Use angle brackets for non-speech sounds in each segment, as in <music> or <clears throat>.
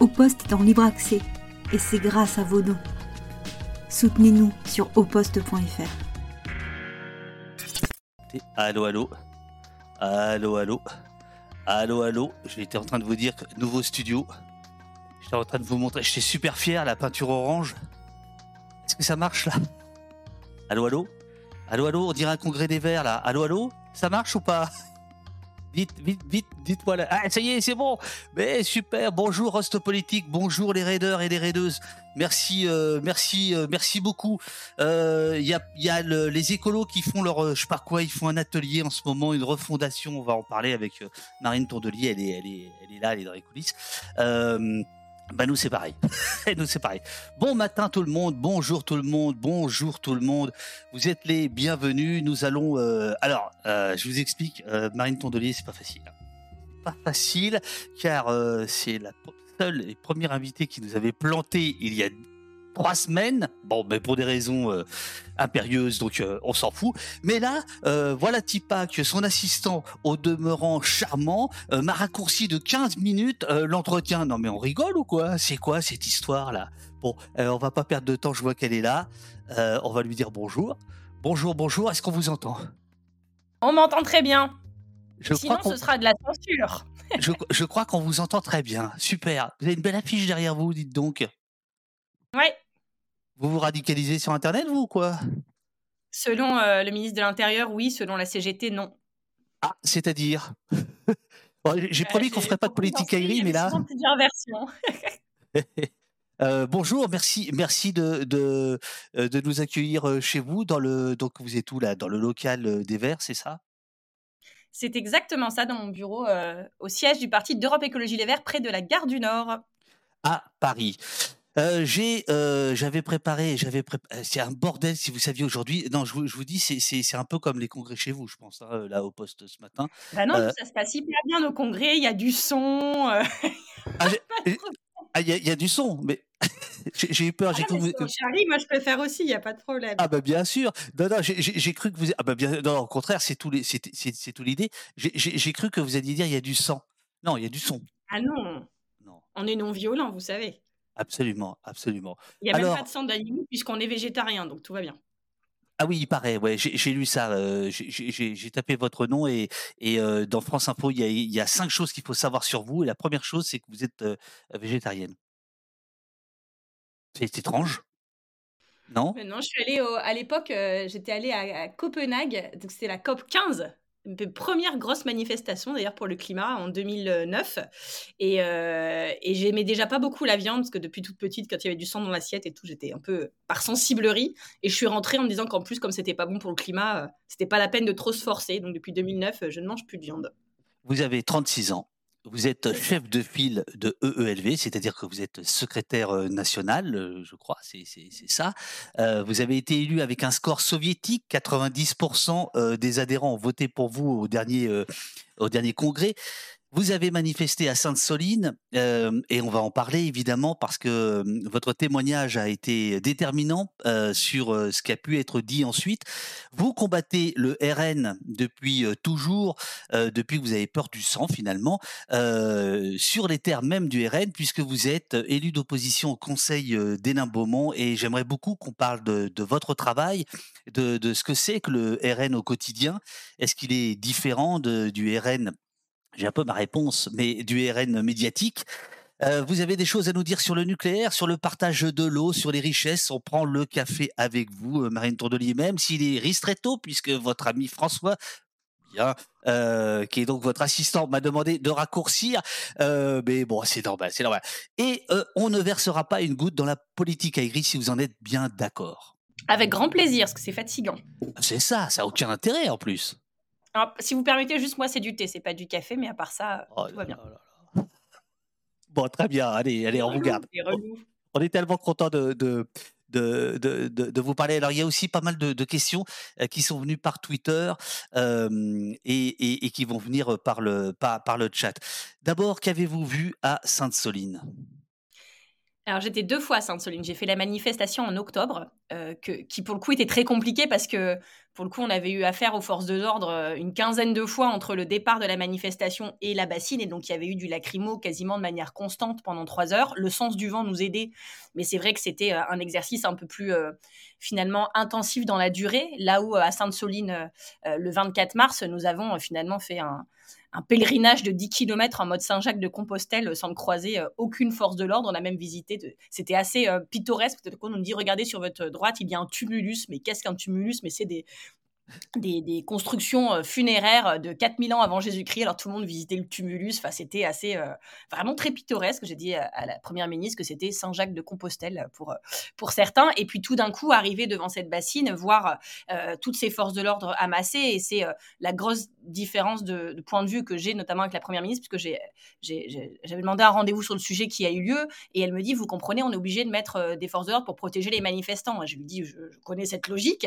Au Poste est en libre accès et c'est grâce à vos dons. Soutenez-nous sur oposte.fr. Allô, allô. Allô, allô. Allô, allô. J'étais en train de vous dire que nouveau studio. J'étais en train de vous montrer. J'étais super fier, la peinture orange. Est-ce que ça marche là? Allô, allô? Allô, allô On dirait un congrès des Verts là. Allô, allô? Ça marche ou pas? Vite, vite, vite, dites-moi là. Ah, ça y est, c'est bon. Mais super. Bonjour, Host Politique. Bonjour, les raiders et les raideuses. Merci, euh, merci, euh, merci beaucoup. Il euh, y a, les écolos qui font leur, je sais pas quoi, ils font un atelier en ce moment, une refondation. On va en parler avec Marine Tourdelier. Elle est, elle est là, elle est dans les coulisses. Bah nous c'est pareil. <laughs> nous c'est pareil. Bon matin tout le monde, bonjour tout le monde, bonjour tout le monde. Vous êtes les bienvenus. Nous allons. euh, alors, euh, je vous explique. euh, Marine Tondelier, c'est pas facile. Pas facile, car c'est la seule et première invitée qui nous avait planté il y a trois semaines. Bon, mais pour des raisons euh, impérieuses, donc euh, on s'en fout. Mais là, euh, voilà Tipac, son assistant, au demeurant charmant, euh, m'a raccourci de 15 minutes euh, l'entretien. Non mais on rigole ou quoi? C'est quoi cette histoire là? Bon, euh, on va pas perdre de temps, je vois qu'elle est là. Euh, on va lui dire bonjour. Bonjour, bonjour, est-ce qu'on vous entend? On m'entend très bien. je Sinon, ce sera de la censure. <laughs> je, je crois qu'on vous entend très bien. Super. Vous avez une belle affiche derrière vous, dites donc. Ouais. Vous vous radicalisez sur Internet, vous ou quoi? Selon euh, le ministre de l'Intérieur, oui. Selon la CGT, non. Ah, c'est-à-dire <laughs> Bon, J'ai Euh, promis qu'on j'ai ferait pas de politique pensé, aérie, il y mais là... plusieurs versions. <laughs> <laughs> Euh, bonjour, merci, merci de, de, de nous accueillir chez vous dans le donc vous êtes où là? Dans le local des Verts, c'est ça? C'est exactement ça dans mon bureau, euh, au siège du parti d'Europe Écologie Les Verts, près de la gare du Nord. À Paris. Euh, j'ai euh, j'avais préparé j'avais prép- euh, c'est un bordel si vous saviez aujourd'hui non je vous, je vous dis c'est c'est c'est un peu comme les congrès chez vous je pense hein, là au poste ce matin Bah non, Euh, ça se passe hyper bien au congrès. Il y a du son. euh. <laughs> ah ah, il y, a- il y a du son mais <laughs> j'ai j'ai eu peur j'ai Ah, cru que vous- on charrie, moi, je peux faire aussi. Il y a pas de problème. Ah bah bien sûr. Non non, j'ai- cru que vous ah bah bien non au contraire, c'est tout les c'est c'est c'est tout l'idée. J'ai cru que vous alliez dire il y a du sang. Non, il y a du son. Ah non, Non, on est non violent, vous savez. Absolument, absolument. Il y a même pas de sang d'animaux puisqu'on est végétarien, donc tout va bien. ah oui, il paraît. Ouais, j'ai lu ça. euh, j'ai tapé votre nom et et euh, dans France Info, il y a il y a cinq choses qu'il faut savoir sur vous et la première chose c'est que vous êtes euh, végétarienne. C'est étrange, non? Mais non, je suis allée au- à l'époque, j'étais allée à, à Copenhague, donc c'était la COP 15, premières grosses manifestations d'ailleurs pour le climat en 2009. Et, euh, et j'aimais déjà pas beaucoup la viande parce que depuis toute petite, quand il y avait du sang dans l'assiette et tout, j'étais un peu par sensiblerie. Et je suis rentrée en me disant qu'en plus, comme c'était pas bon pour le climat, euh, c'était pas la peine de trop se forcer. Donc depuis 2009, euh, je ne mange plus de viande. Vous avez 36 ans. Vous êtes chef de file de EELV, c'est-à-dire que vous êtes secrétaire euh, national, euh, je crois, c'est ça. Euh, vous avez été élu avec un score soviétique, 90% euh, des adhérents ont voté pour vous au dernier congrès. Vous avez manifesté à Sainte-Soline, euh, et on va en parler évidemment parce que euh, votre témoignage a été déterminant euh, sur ce qui a pu être dit ensuite. Vous combattez le RN depuis toujours, depuis que vous avez peur du sang finalement, sur les terres même du RN, puisque vous êtes élu d'opposition au Conseil euh, d'Hénin-Beaumont, et j'aimerais beaucoup qu'on parle de, votre travail, de, ce que c'est que le RN au quotidien. Est-ce qu'il est différent du RN j'ai un peu ma réponse, mais du RN médiatique. Euh, vous avez des choses à nous dire sur le nucléaire, sur le partage de l'eau, sur les richesses? On prend le café avec vous, euh, Marine Tourdelier, même s'il est ristretto, puisque votre ami François, bien, euh, qui est donc votre assistant, m'a demandé de raccourcir. Euh, mais bon, c'est normal, c'est normal. Et on ne versera pas une goutte dans la politique aigrie si vous en êtes bien d'accord. Avec grand plaisir, parce que c'est fatigant. C'est ça, ça n'a aucun intérêt en plus. Alors, si vous permettez, juste moi, c'est du thé, c'est pas du café, mais à part ça, Oh tout va bien. là là là. Bon, très bien, allez, allez, on vous garde. On est tellement content de, de, de, de, de- vous parler. Alors, il y a aussi pas mal de, de questions euh, qui sont venues par Twitter euh, et, et- et qui vont venir par le, par, par le chat. D'abord, qu'avez-vous vu à Sainte-Soline? Alors j'étais deux fois à Sainte-Soline. J'ai fait la manifestation en octobre, euh, que- qui pour le coup était très compliquée parce que Pour le coup, on avait eu affaire aux forces de l'ordre euh, une quinzaine de fois entre le départ de la manifestation et la bassine. Et donc, il y avait eu du lacrymo quasiment de manière constante pendant trois heures. Le sens du vent nous aidait, mais c'est vrai que c'était euh, un exercice un peu plus euh, finalement intensif dans la durée. Là où à Sainte-Soline, le 24 mars, nous avons finalement fait un, pèlerinage de 10 km en mode Saint-Jacques-de-Compostelle sans croiser aucune force de l'ordre. On a même visité, c'était assez pittoresque. Peut-être qu'on nous dit, regardez sur votre droite, il y a un tumulus. Mais qu'est-ce qu'un tumulus? Mais c'est des, des, constructions euh, funéraires euh, de 4000 ans avant Jésus-Christ. Alors tout le monde visitait le tumulus. Enfin, c'était assez euh, vraiment très pittoresque. J'ai dit à, la première ministre que c'était Saint-Jacques de Compostelle pour, pour certains. Et puis tout d'un coup, arriver devant cette bassine, voir toutes ces forces de l'ordre amassées. Et c'est la grosse différence de, point de vue que j'ai, notamment avec la première ministre, puisque j'avais demandé un rendez-vous sur le sujet qui a eu lieu. Et elle me dit, vous comprenez, on est obligé de mettre des forces de l'ordre pour protéger les manifestants. Je lui dis, je connais cette logique.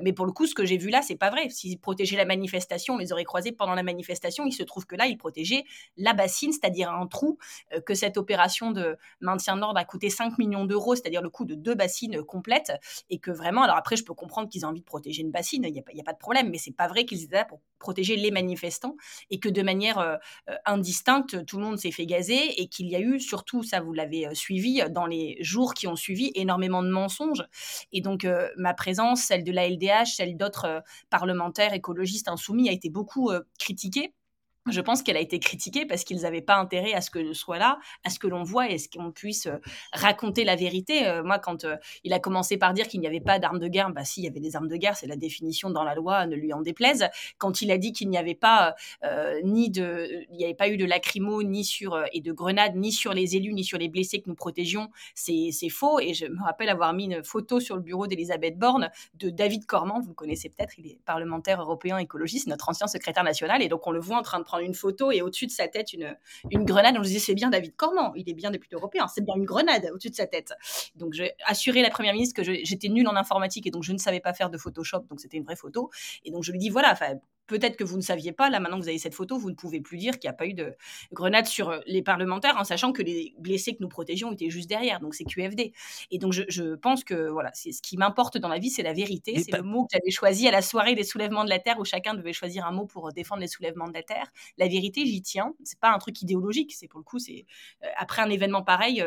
mais pour le coup, ce que j'ai vu là, c'est pas vrai. S'ils protégeaient la manifestation, on les aurait croisés pendant la manifestation. Il se trouve que là, ils protégeaient la bassine, c'est-à-dire un trou, euh, que cette opération de maintien de l'ordre a coûté 5 millions d'euros, c'est-à-dire le coût de deux bassines complètes. Et que vraiment, alors après, je peux comprendre qu'ils aient envie de protéger une bassine, il n'y a, a, pas de problème, mais c'est pas vrai qu'ils étaient là pour protéger les manifestants et que de manière euh, euh, indistincte, tout le monde s'est fait gazer et qu'il y a eu, surtout, ça vous l'avez suivi, dans les jours qui ont suivi, énormément de mensonges. Et donc, ma présence, celle de la LDH, celle d'autres parlementaire écologiste insoumis a été beaucoup euh, critiqué je pense qu'elle a été critiquée parce qu'ils n'avaient pas intérêt à ce que je sois là, à ce que l'on voit et à ce qu'on puisse euh, raconter la vérité. Euh, moi, quand euh, il a commencé par dire qu'il n'y avait pas d'armes de guerre, bah si, il y avait des armes de guerre, c'est la définition dans la loi, ne lui en déplaise. Quand il a dit qu'il n'y avait pas ni de, il n'y avait pas eu de lacrymo ni sur et de grenades ni sur les élus ni sur les blessés que nous protégions, c'est faux. Et je me rappelle avoir mis une photo sur le bureau d'Elisabeth Borne de David Cormand, vous le connaissez peut-être, il est parlementaire européen écologiste, notre ancien secrétaire national, et donc on le voit en train de prendre une photo et au-dessus de sa tête une, une grenade. On se disait, c'est bien David Cormand, il est bien député européen, c'est bien une grenade au-dessus de sa tête. Donc j'ai assuré la première ministre que j'étais nulle en informatique et donc je ne savais pas faire de Photoshop, donc c'était une vraie photo. Et donc je lui dis, voilà, peut-être que vous ne saviez pas, là maintenant que vous avez cette photo, vous ne pouvez plus dire qu'il n'y a pas eu de grenade sur euh, les parlementaires, en sachant que les blessés que nous protégions étaient juste derrière, donc c'est QFD. Et donc je, pense que voilà, c'est ce qui m'importe dans la vie, c'est la vérité, c'est le mot que j'avais choisi à la soirée des soulèvements de la Terre, où chacun devait choisir un mot pour euh, défendre les soulèvements de la Terre. La vérité, j'y tiens, c'est pas un truc idéologique, c'est pour le coup, c'est euh, après un événement pareil,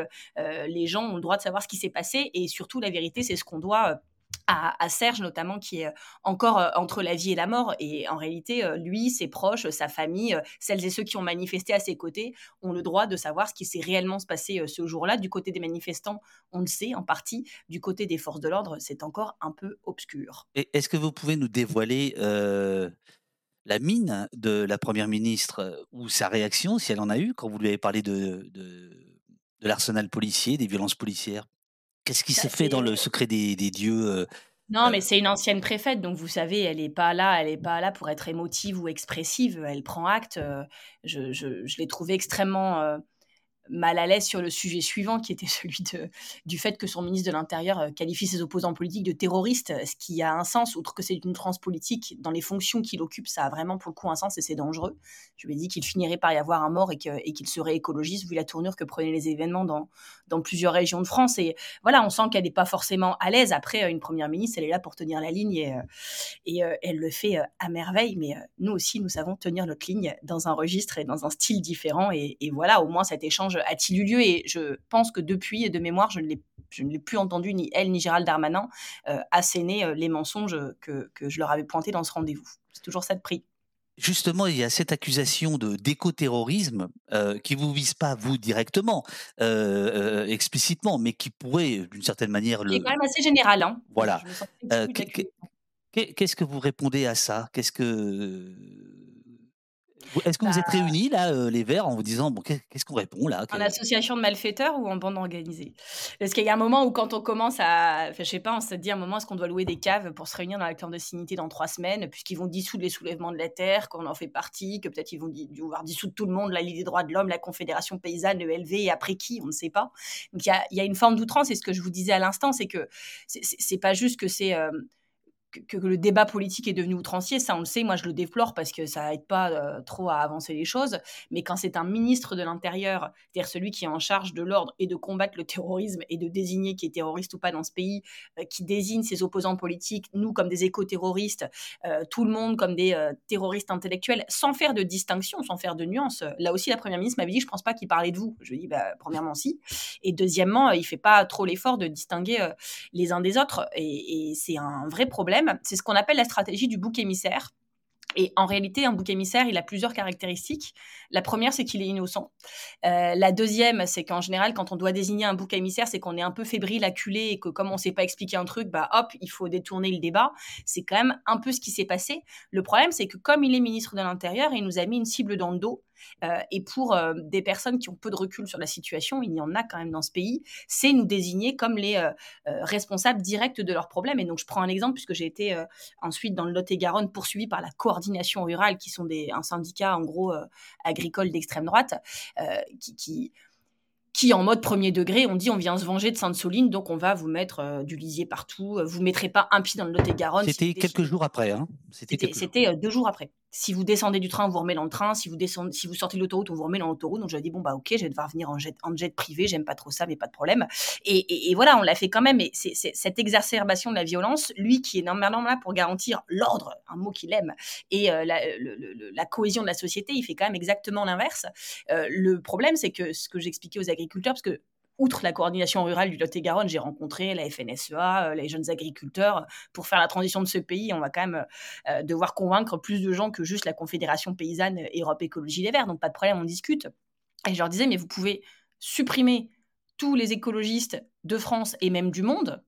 les gens ont le droit de savoir ce qui s'est passé, et surtout la vérité, c'est ce qu'on doit à, Serge notamment, qui est encore entre la vie et la mort. Et en réalité, lui, ses proches, sa famille, celles et ceux qui ont manifesté à ses côtés, ont le droit de savoir ce qui s'est réellement passé ce jour-là. Du côté des manifestants, on le sait en partie. Du côté des forces de l'ordre, c'est encore un peu obscur. Est-ce que vous pouvez nous dévoiler la mine de la Première ministre ou sa réaction, si elle en a eu, quand vous lui avez parlé de, de, de l'arsenal policier, des violences policières? Qu'est-ce qui s'est fait dans le secret des, dieux euh, non, mais c'est une ancienne préfète, donc vous savez, elle n'est pas là, elle est pas là pour être émotive ou expressive. Elle prend acte. Euh, je, je, l'ai trouvée extrêmement euh, mal à l'aise sur le sujet suivant, qui était <laughs> celui de, du fait que son ministre de l'Intérieur euh, qualifie ses opposants politiques de terroristes, ce qui a un sens, outre que c'est une transe politique, dans les fonctions qu'il occupe, ça a vraiment pour le coup un sens et c'est dangereux. Je lui ai dit qu'il finirait par y avoir un mort et qu'il serait écologiste, vu la tournure que prenaient les événements dans, dans plusieurs régions de France. Et voilà, on sent qu'elle n'est pas forcément à l'aise. Après, euh, une première ministre, elle est là pour tenir la ligne et, euh, et elle le fait à merveille, mais nous aussi, nous savons tenir notre ligne dans un registre et dans un style différent. Et, et voilà, au moins cet échange a-t-il eu lieu Et je pense que depuis, de mémoire, je ne l'ai je ne l'ai plus entendu, ni elle, ni Gérald Darmanin, euh, asséner euh, les mensonges que, que, je leur avais pointés dans ce rendez-vous. C'est toujours ça de prix. Justement, il y a cette accusation de d'écoterrorisme euh, qui vous vise pas vous directement, euh, explicitement, mais qui pourrait, d'une certaine manière, le. C'est quand même assez général, hein. Voilà. Qu'est-ce que vous répondez à ça? Qu'est-ce que est-ce que vous êtes bah réunis, là, euh, les Verts, en vous disant, bon, qu'est-ce qu'on répond là En association de malfaiteurs ou en bande organisée? Parce qu'il y a un moment où, quand on commence à. Je sais pas, on se dit à un moment, est-ce qu'on doit louer des caves pour se réunir dans la clandestinité dans trois semaines, puisqu'ils vont dissoudre les soulèvements de la terre, qu'on en fait partie, que peut-être ils vont devoir dissoudre tout le monde, la Ligue des droits de l'homme, la Confédération paysanne, le LV, et après qui? On ne sait pas. Donc il y a, y a, une forme d'outrance, et ce que je vous disais à l'instant, c'est que c'est pas juste que c'est. Euh, que, le débat politique est devenu outrancier, ça on le sait, moi je le déplore parce que ça aide pas euh, trop à avancer les choses. Mais quand c'est un ministre de l'Intérieur, c'est-à-dire celui qui est en charge de l'ordre et de combattre le terrorisme et de désigner qui est terroriste ou pas dans ce pays, euh, qui désigne ses opposants politiques, nous comme des éco-terroristes, euh, tout le monde comme des terroristes intellectuels, sans faire de distinction, sans faire de nuance. Là aussi, la première ministre m'avait dit, je pense pas qu'il parlait de vous. Je lui ai dit, bah, premièrement si, et deuxièmement, il fait pas trop l'effort de distinguer les uns des autres, et c'est un vrai problème c'est ce qu'on appelle la stratégie du bouc émissaire. Et en réalité, un bouc émissaire, il a plusieurs caractéristiques. La première, c'est qu'il est innocent. Euh, la deuxième, c'est qu'en général, quand on doit désigner un bouc émissaire, c'est qu'on est un peu fébrile, acculé, et que comme on ne sait pas expliquer un truc, bah hop, il faut détourner le débat. C'est quand même un peu ce qui s'est passé. Le problème, c'est que comme il est ministre de l'Intérieur, il nous a mis une cible dans le dos. Euh, et pour euh, des personnes qui ont peu de recul sur la situation, il y en a quand même dans ce pays, c'est nous désigner comme les euh, responsables directs de leurs problèmes. Et donc, je prends un exemple, puisque j'ai été ensuite dans le Lot-et-Garonne poursuivi par la coordination rurale, qui sont des, un syndicat, en gros, agricole d'extrême droite, qui, qui qui, en mode premier degré, on dit on vient se venger de Sainte-Soline, donc on va vous mettre du lisier partout, vous ne mettrez pas un pied dans le Lot-et-Garonne. C'était quelques jours après. Hein C'était deux jours après si vous descendez du train, on vous remet dans le train. Si vous, descendez, si vous sortez de l'autoroute, on vous remet dans l'autoroute. Donc, je dit, bon, bah, ok, je vais devoir venir en jet, privé. J'aime pas trop ça, mais pas de problème. Et, voilà, on l'a fait quand même. Et cette exacerbation de la violence, lui qui est normalement là pour garantir l'ordre, un mot qu'il aime, et euh, la, cohésion de la société, il fait quand même exactement l'inverse. Euh, le problème, c'est que ce que j'expliquais aux agriculteurs, parce que outre la coordination rurale du Lot-et-Garonne, j'ai rencontré la FNSEA, euh, les jeunes agriculteurs. Pour faire la transition de ce pays, on va quand même euh, devoir convaincre plus de gens que juste la Confédération paysanne Europe Écologie Les Verts. Donc pas de problème, on discute. Et je leur disais, mais vous pouvez supprimer tous les écologistes de France et même du monde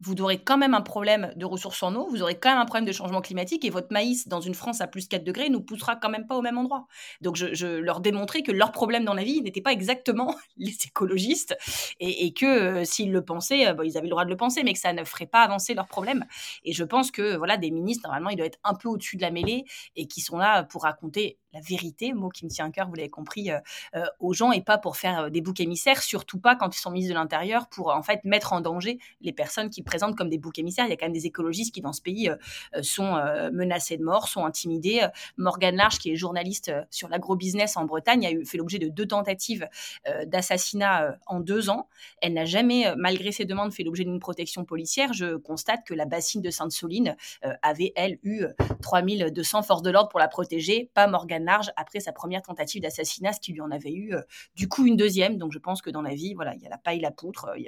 vous aurez quand même un problème de ressources en eau, vous aurez quand même un problème de changement climatique et votre maïs dans une France à plus 4 degrés nous poussera quand même pas au même endroit. Donc je, leur démontrais que leur problème dans la vie n'était pas exactement <laughs> les écologistes et, que euh, s'ils le pensaient, euh, ils avaient le droit de le penser, mais que ça ne ferait pas avancer leur problème. Et je pense que voilà, des ministres, normalement, ils doivent être un peu au-dessus de la mêlée et qui sont là pour raconter la vérité, mot qui me tient à cœur, vous l'avez compris, euh, euh, aux gens et pas pour faire euh, des boucs émissaires, surtout pas quand ils sont ministres de l'Intérieur pour en fait mettre en danger les personnes qui présentent comme des boucs émissaires. Il y a quand même des écologistes qui dans ce pays sont menacés de mort, sont intimidés. Morgane Large, qui est journaliste sur l'agro-business en Bretagne, a fait l'objet de deux tentatives d'assassinat en deux ans. Elle n'a jamais, malgré ses demandes, fait l'objet d'une protection policière. Je constate que la bassine de Sainte-Soline avait, elle, eu 3200 forces de l'ordre pour la protéger, pas Morgane large après sa première tentative d'assassinat, ce qui lui en avait eu euh, du coup une deuxième. Donc je pense que dans la vie, voilà, il y a la paille, la poutre, il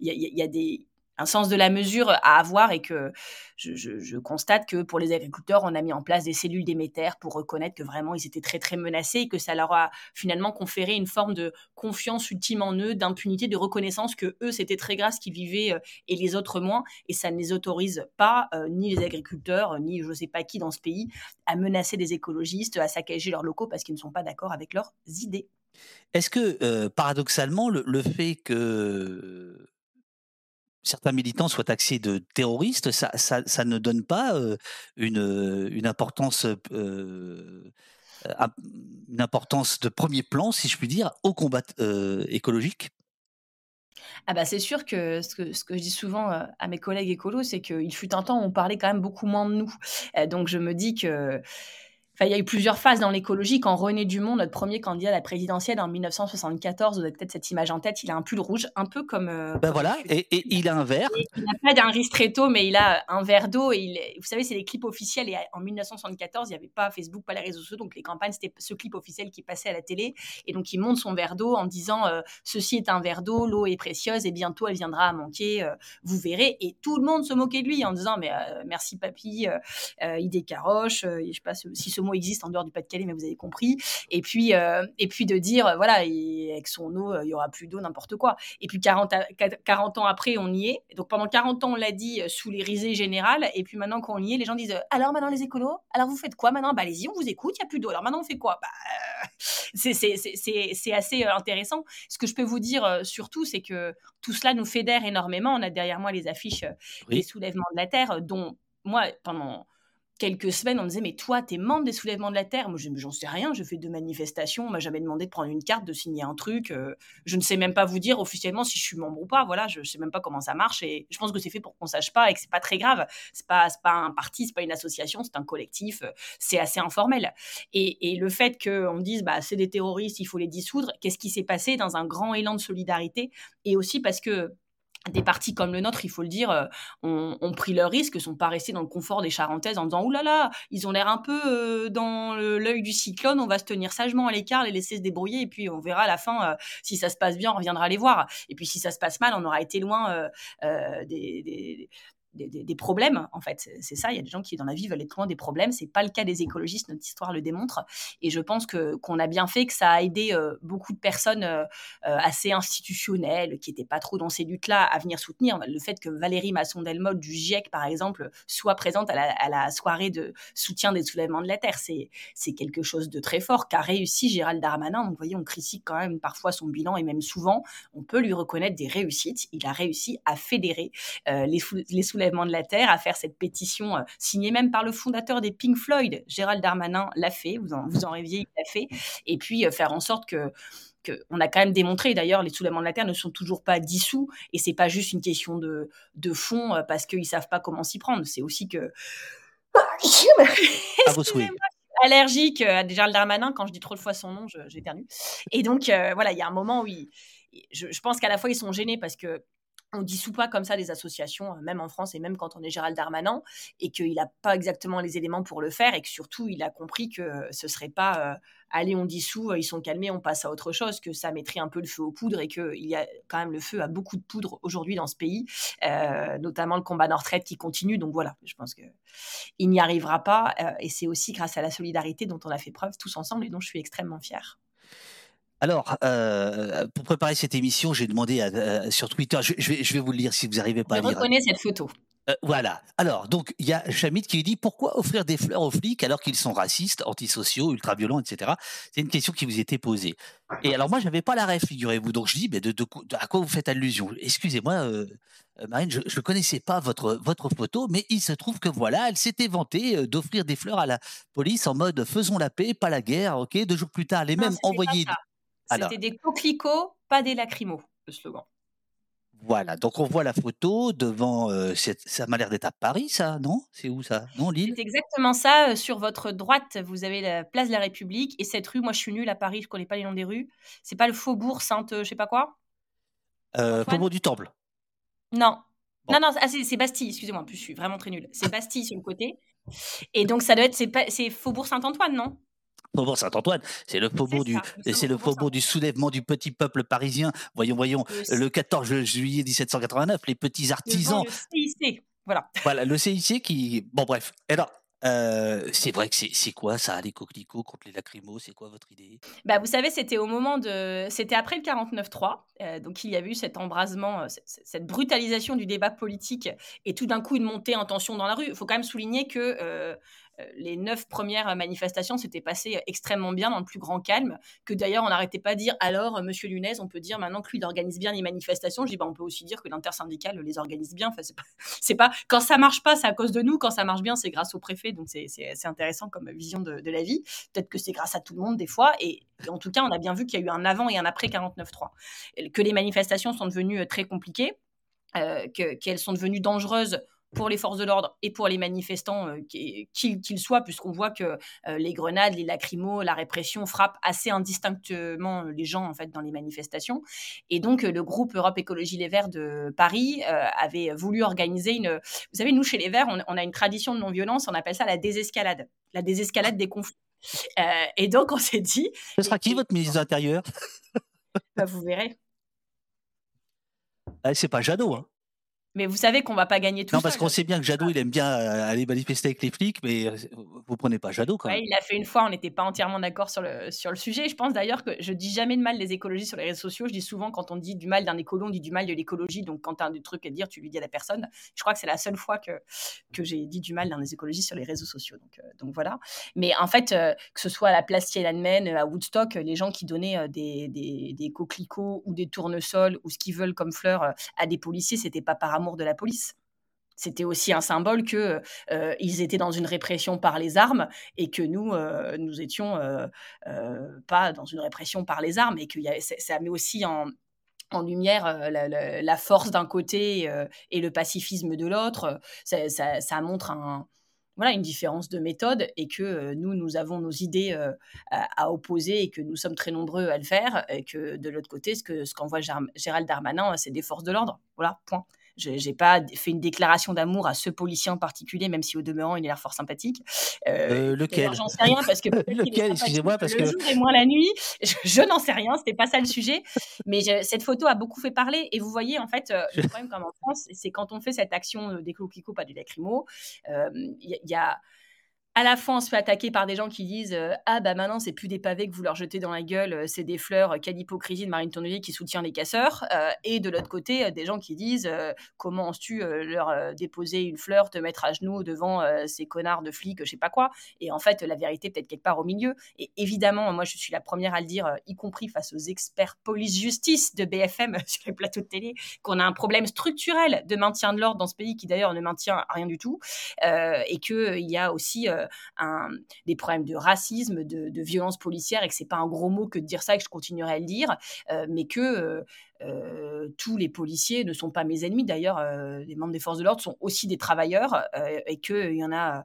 y a, des un sens de la mesure à avoir et que je, constate que pour les agriculteurs, on a mis en place des cellules d'émetteurs pour reconnaître que vraiment ils étaient très très menacés et que ça leur a finalement conféré une forme de confiance ultime en eux, d'impunité, de reconnaissance que eux c'était très grave ce qu'ils vivaient euh, et les autres moins et ça ne les autorise pas, euh, ni les agriculteurs, ni je sais pas qui dans ce pays, à menacer des écologistes, à saccager leurs locaux parce qu'ils ne sont pas d'accord avec leurs idées. Est-ce que, euh, paradoxalement, le, fait que certains militants soient taxés de terroristes, ça, ça, ne donne pas une, une importance une importance de premier plan, si je puis dire, au combat écologique? Ah bah c'est sûr que ce, que ce que je dis souvent à mes collègues écolos, c'est qu'il fut un temps où on parlait quand même beaucoup moins de nous. donc je me dis que il y a eu plusieurs phases dans l'écologie. Quand René Dumont, notre premier candidat à la présidentielle en 1974, vous avez peut-être cette image en tête, il a un pull rouge, un peu comme. Euh, ben voilà, et, il a un verre. il n'a pas d'un ristretto, mais il a un verre d'eau. Et il, vous savez, c'est les clips officiels. Et en 1974, il n'y avait pas Facebook, pas les réseaux sociaux. Donc les campagnes, c'était ce clip officiel qui passait à la télé. Et donc il monte son verre d'eau en disant euh, Ceci est un verre d'eau, l'eau est précieuse et bientôt elle viendra à manquer, euh, vous verrez. Et tout le monde se moquait de lui en disant Mais merci papy, il décaroche. je sais pas si ce mot existe en dehors du Pas-de-Calais, mais vous avez compris. Et puis, euh, et puis de dire, euh, voilà, avec son eau, il y aura plus d'eau, n'importe quoi. Et puis 40, 40 ans après, on y est. Donc pendant 40 ans, on l'a dit euh, sous les risées générales. Et puis maintenant qu'on y est, les gens disent, alors maintenant les écolos, alors vous faites quoi maintenant? Bah allez-y, on vous écoute, il n'y a plus d'eau. Alors maintenant, on fait quoi? Bah, <laughs> C'est assez intéressant. Ce que je peux vous dire surtout, c'est que tout cela nous fédère énormément. On a derrière moi les affiches des soulèvements de la Terre, dont moi, pendant quelques semaines, on me disait Mais toi, t'es membre des soulèvements de la Terre? Moi, je j'en sais rien, je fais deux manifestations, on m'a jamais demandé de prendre une carte, de signer un truc. Euh, je ne sais même pas vous dire officiellement si je suis membre ou pas. Voilà, je ne sais même pas comment ça marche et je pense que c'est fait pour qu'on sache pas et que c'est pas très grave. C'est pas, pas un parti, c'est pas une association, c'est un collectif, euh, c'est assez informel. Et, le fait qu'on dise bah, C'est des terroristes, il faut les dissoudre, qu'est-ce qui s'est passé dans un grand élan de solidarité? Et aussi parce que des partis comme le nôtre, il faut le dire, euh, ont, pris leur risque, sont pas restés dans le confort des Charentaises en disant Ouh ils ont l'air un peu euh, dans l'œil du cyclone, on va se tenir sagement à l'écart, les laisser se débrouiller, et puis on verra à la fin euh, si ça se passe bien, on reviendra les voir. Et puis si ça se passe mal, on aura été loin des, problèmes, en fait. C'est ça, il y a des gens qui, dans la vie, veulent être loin des problèmes. C'est pas le cas des écologistes, notre histoire le démontre. Et je pense que qu'on a bien fait, que ça a aidé euh, beaucoup de personnes euh, euh, assez institutionnelles, qui n'étaient pas trop dans ces luttes-là, à venir soutenir. Le fait que Valérie Masson-Delmotte du GIEC, par exemple, soit présente à la, soirée de soutien des soulèvements de la Terre, c'est quelque chose de très fort qu'a réussi Gérald Darmanin. Donc, vous voyez, on critique quand même parfois son bilan, et même souvent, on peut lui reconnaître des réussites. Il a réussi à fédérer les, les soulèvements de la Terre, à faire cette pétition euh, signée même par le fondateur des Pink Floyd, Gérald Darmanin, l'a fait, vous en, vous en rêviez, il l'a fait, et puis euh, faire en sorte que on a quand même démontré, d'ailleurs, les soulèvements de la Terre ne sont toujours pas dissous, et c'est pas juste une question de, de fond euh, parce qu'ils savent pas comment s'y prendre, c'est aussi que... <laughs> allergique à Gérald Darmanin, quand je dis trop de fois son nom, j'éternue. Et donc, voilà, il y a un moment où je, je, pense qu'à la fois ils sont gênés parce que on dissout pas comme ça des associations, euh, même en France et même quand on est Gérald Darmanin, et qu'il n'a pas exactement les éléments pour le faire, et que surtout il a compris que ce serait pas euh, allez on dissout, euh, ils sont calmés, on passe à autre chose, que ça mettrait un peu le feu aux poudres et qu'il y a quand même le feu à beaucoup de poudre aujourd'hui dans ce pays, notamment le combat Nord-Retraite qui continue. Donc voilà, je pense que il n'y arrivera pas, et c'est aussi grâce à la solidarité dont on a fait preuve tous ensemble et dont je suis extrêmement fière. Alors, euh, pour préparer cette émission, j'ai demandé à, sur Twitter, je, vais, je, vais, vous le lire si vous n'arrivez pas je à lire. Je reconnais cette photo. Euh, voilà. Alors, donc, il y a Chamit qui dit pourquoi offrir des fleurs aux flics alors qu'ils sont racistes, antisociaux, ultra-violents, etc. C'est une question qui vous était posée. Et alors, moi, je n'avais pas la rêve, figurez-vous. Donc, je dis, mais de, à quoi vous faites allusion? Excusez-moi, euh, Marine, je ne connaissais pas votre, votre photo, mais il se trouve que voilà, elle s'était vantée d'offrir des fleurs à la police en mode faisons la paix, pas la guerre. Ok? Deux jours plus tard, elle est même envoyée c'était des coquelicots, pas des lacrymos, le slogan. Voilà, donc on voit la photo devant. Euh, ça m'a l'air d'être à Paris, ça, non? C'est où ça? Non, Lille? C'est exactement ça. Euh, sur votre droite, vous avez la place de la République et cette rue. Moi, je suis nulle à Paris, je connais pas les noms des rues. C'est pas le Faubourg Sainte, euh, je sais pas quoi? Faubourg du Temple. Non. Non, non, ah, c'est Bastille, excusez-moi, en plus je suis vraiment très nulle. C'est Bastille sur le côté. Et donc ça doit être, c'est Faubourg Saint-Antoine, non? Faubourg Saint-Antoine, c'est le faubourg du, c'est le faubourg du soulèvement du petit peuple parisien. Voyons, voyons, le, 14 juillet 1789, les petits artisans. Le CIC, voilà. Voilà, le CIC qui, bon bref. Alors, euh, c'est vrai que c'est quoi ça, les coquelicots contre les lacrymos? C'est quoi votre idée? Bah, Vous savez, c'était au moment de. C'était après le 49-3. Euh, donc il y a eu cet embrasement, euh, cette brutalisation du débat politique et tout d'un coup une montée en tension dans la rue. Il faut quand même souligner que euh, les neuf premières manifestations s'étaient passées extrêmement bien dans le plus grand calme, que d'ailleurs on n'arrêtait pas de dire alors Monsieur Lunez, on peut dire maintenant que lui il organise bien les manifestations. Je dis bah, on peut aussi dire que l'intersyndicale les organise bien. Enfin c'est pas, <laughs> quand ça marche pas c'est à cause de nous, quand ça marche bien c'est grâce au préfet. Donc c'est intéressant comme vision de, la vie. Peut-être que c'est grâce à tout le monde des fois et, en tout cas on a bien vu qu'il y a eu un avant et un après 49-3, que les manifestations sont devenues euh, très compliquées. Euh, qu'elles sont devenues dangereuses pour les forces de l'ordre et pour les manifestants, euh, qu'ils soient, puisqu'on voit que euh, les grenades, les lacrymos, la répression frappent assez indistinctement les gens en fait dans les manifestations. Et donc le groupe Europe Écologie Les Verts de Paris euh, avait voulu organiser une. Vous savez, nous chez les Verts, on, a une tradition de non-violence, on appelle ça la désescalade, la désescalade des conflits. et donc on s'est dit. Ce sera qui votre ministre de l'Intérieur? Bah, Vous verrez. Ah, c'est pas Jadot, hein mais vous savez qu'on va pas gagner tout Non, parce qu'on sait bien que Jadot, il aime bien euh, aller manifester avec les flics, mais euh, vous prenez pas Jadot quand même. il l'a fait une fois, on n'était pas entièrement d'accord sur le, sur le sujet. Je pense d'ailleurs que je dis jamais de mal des écologistes sur les réseaux sociaux. Je dis souvent quand on dit du mal d'un écolo, on dit du mal de l'écologie. Donc quand tu as des trucs à dire, tu lui dis à la personne. Je crois que c'est la seule fois que, que j'ai dit du mal d'un des écologistes sur les réseaux sociaux. Donc, euh, donc voilà. Mais en fait, que ce soit à la place Tiananmen, à Woodstock, les gens qui donnaient des, des, des coquelicots ou des tournesols ou ce qu'ils veulent comme fleurs à des policiers, c'était pas par de la police C'était aussi un symbole que ils étaient dans une répression par les armes et que nous, nous étions pas dans une répression par les armes et que ça met aussi en, lumière la, force d'un côté et le pacifisme de l'autre. Ça, montre un, voilà, une différence de méthode et que nous, nous avons nos idées à, opposer et que nous sommes très nombreux à le faire et que de l'autre côté, ce qu'envoie ce Gérald Darmanin, c'est des forces de l'ordre. Voilà, point. Je n'ai pas fait une déclaration d'amour à ce policier en particulier, même si au demeurant, il a l'air fort sympathique. Euh, euh lequel J'en sais rien parce que. <laughs> lequel Excusez-moi parce le que. jour et moins la nuit. Je, n'en sais rien, c'était pas ça le sujet. Mais cette photo a beaucoup fait parler. Et vous voyez, en fait, euh, le problème comme en France, c'est quand on fait cette action des clopicos, pas du lacrymo, il y a à la fois on se fait attaquer par des gens qui disent euh, ah bah maintenant c'est plus des pavés que vous leur jetez dans la gueule, euh, c'est des fleurs. Euh, quelle hypocrisie de Marine Tournevis qui soutient les casseurs. et de l'autre côté des gens qui disent comment oses-tu leur déposer une fleur, te mettre à genoux devant ces connards de flics, je sais pas quoi? Et en fait la vérité peut-être quelque part au milieu. Et évidemment moi je suis la première à le dire, y compris face aux experts police-justice de BFM <laughs> sur les plateaux de télé, qu'on a un problème structurel de maintien de l'ordre dans ce pays qui d'ailleurs ne maintient rien du tout, et que il y a aussi un, des problèmes de racisme, de, violence policière, et que c'est pas un gros mot que de dire ça, et que je continuerai à le dire, euh, mais que tous les policiers ne sont pas mes ennemis. D'ailleurs, les membres des forces de l'ordre sont aussi des travailleurs et qu'il y en a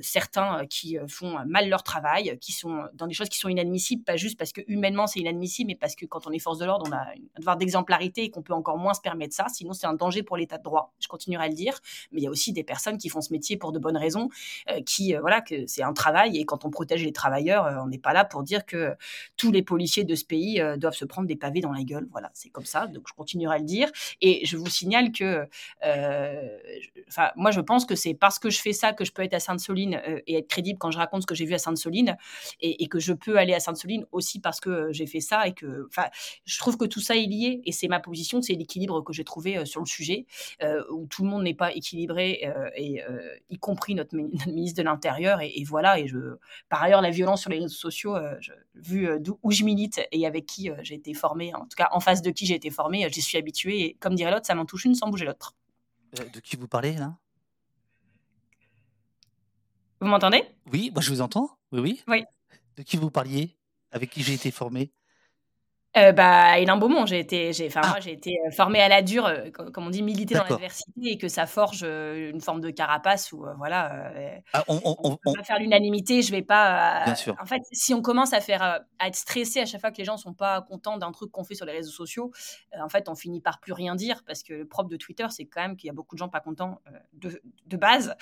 certains qui font mal leur travail, qui sont dans des choses qui sont inadmissibles, pas juste parce que humainement c'est inadmissible, mais parce que quand on est force de l'ordre, on a un devoir d'exemplarité et qu'on peut encore moins se permettre ça. Sinon, c'est un danger pour l'état de droit. Je continuerai à le dire. Mais il y a aussi des personnes qui font ce métier pour de bonnes raisons, qui, voilà, que c'est un travail et quand on protège les travailleurs, on n'est pas là pour dire que tous les policiers de ce pays doivent se prendre des pavés dans la gueule. Voilà, c'est comme ça, donc je continuerai à le dire. Et je vous signale que, euh, enfin, moi, je pense que c'est parce que je fais ça que je peux être à Sainte-Soline euh, et être crédible quand je raconte ce que j'ai vu à Sainte-Soline, et, que je peux aller à Sainte-Soline aussi parce que j'ai fait ça et que, enfin, je trouve que tout ça est lié, et c'est ma position, c'est l'équilibre que j'ai trouvé euh, sur le sujet, où tout le monde n'est pas équilibré, et y compris notre, ministre de l'Intérieur, et, voilà. Et je, par ailleurs, la violence sur les réseaux sociaux, vu où je milite et avec qui j'ai été formée, en tout cas en face de qui j'ai été formée, j'y suis habituée. Et comme dirait l'autre, ça m'en touche une sans bouger l'autre. Euh, de qui vous parlez là? Vous m'entendez? Oui, moi je vous entends. Oui, oui. Oui. De qui vous parliez? Avec qui j'ai été formé euh, bah, Hélène Beaumont, j'ai été, j'ai, enfin, ah. moi, j'ai été euh, formée à la dure, euh, comme on dit, militer dans l'adversité et que ça forge euh, une forme de carapace où, voilà, ah, on, on, on, va faire l'unanimité, je vais pas. Bien sûr. En fait, si on commence à faire, à être stressé à chaque fois que les gens sont pas contents d'un truc qu'on fait sur les réseaux sociaux, en fait, on finit par plus rien dire parce que le propre de Twitter, c'est quand même qu'il y a beaucoup de gens pas contents de, de, base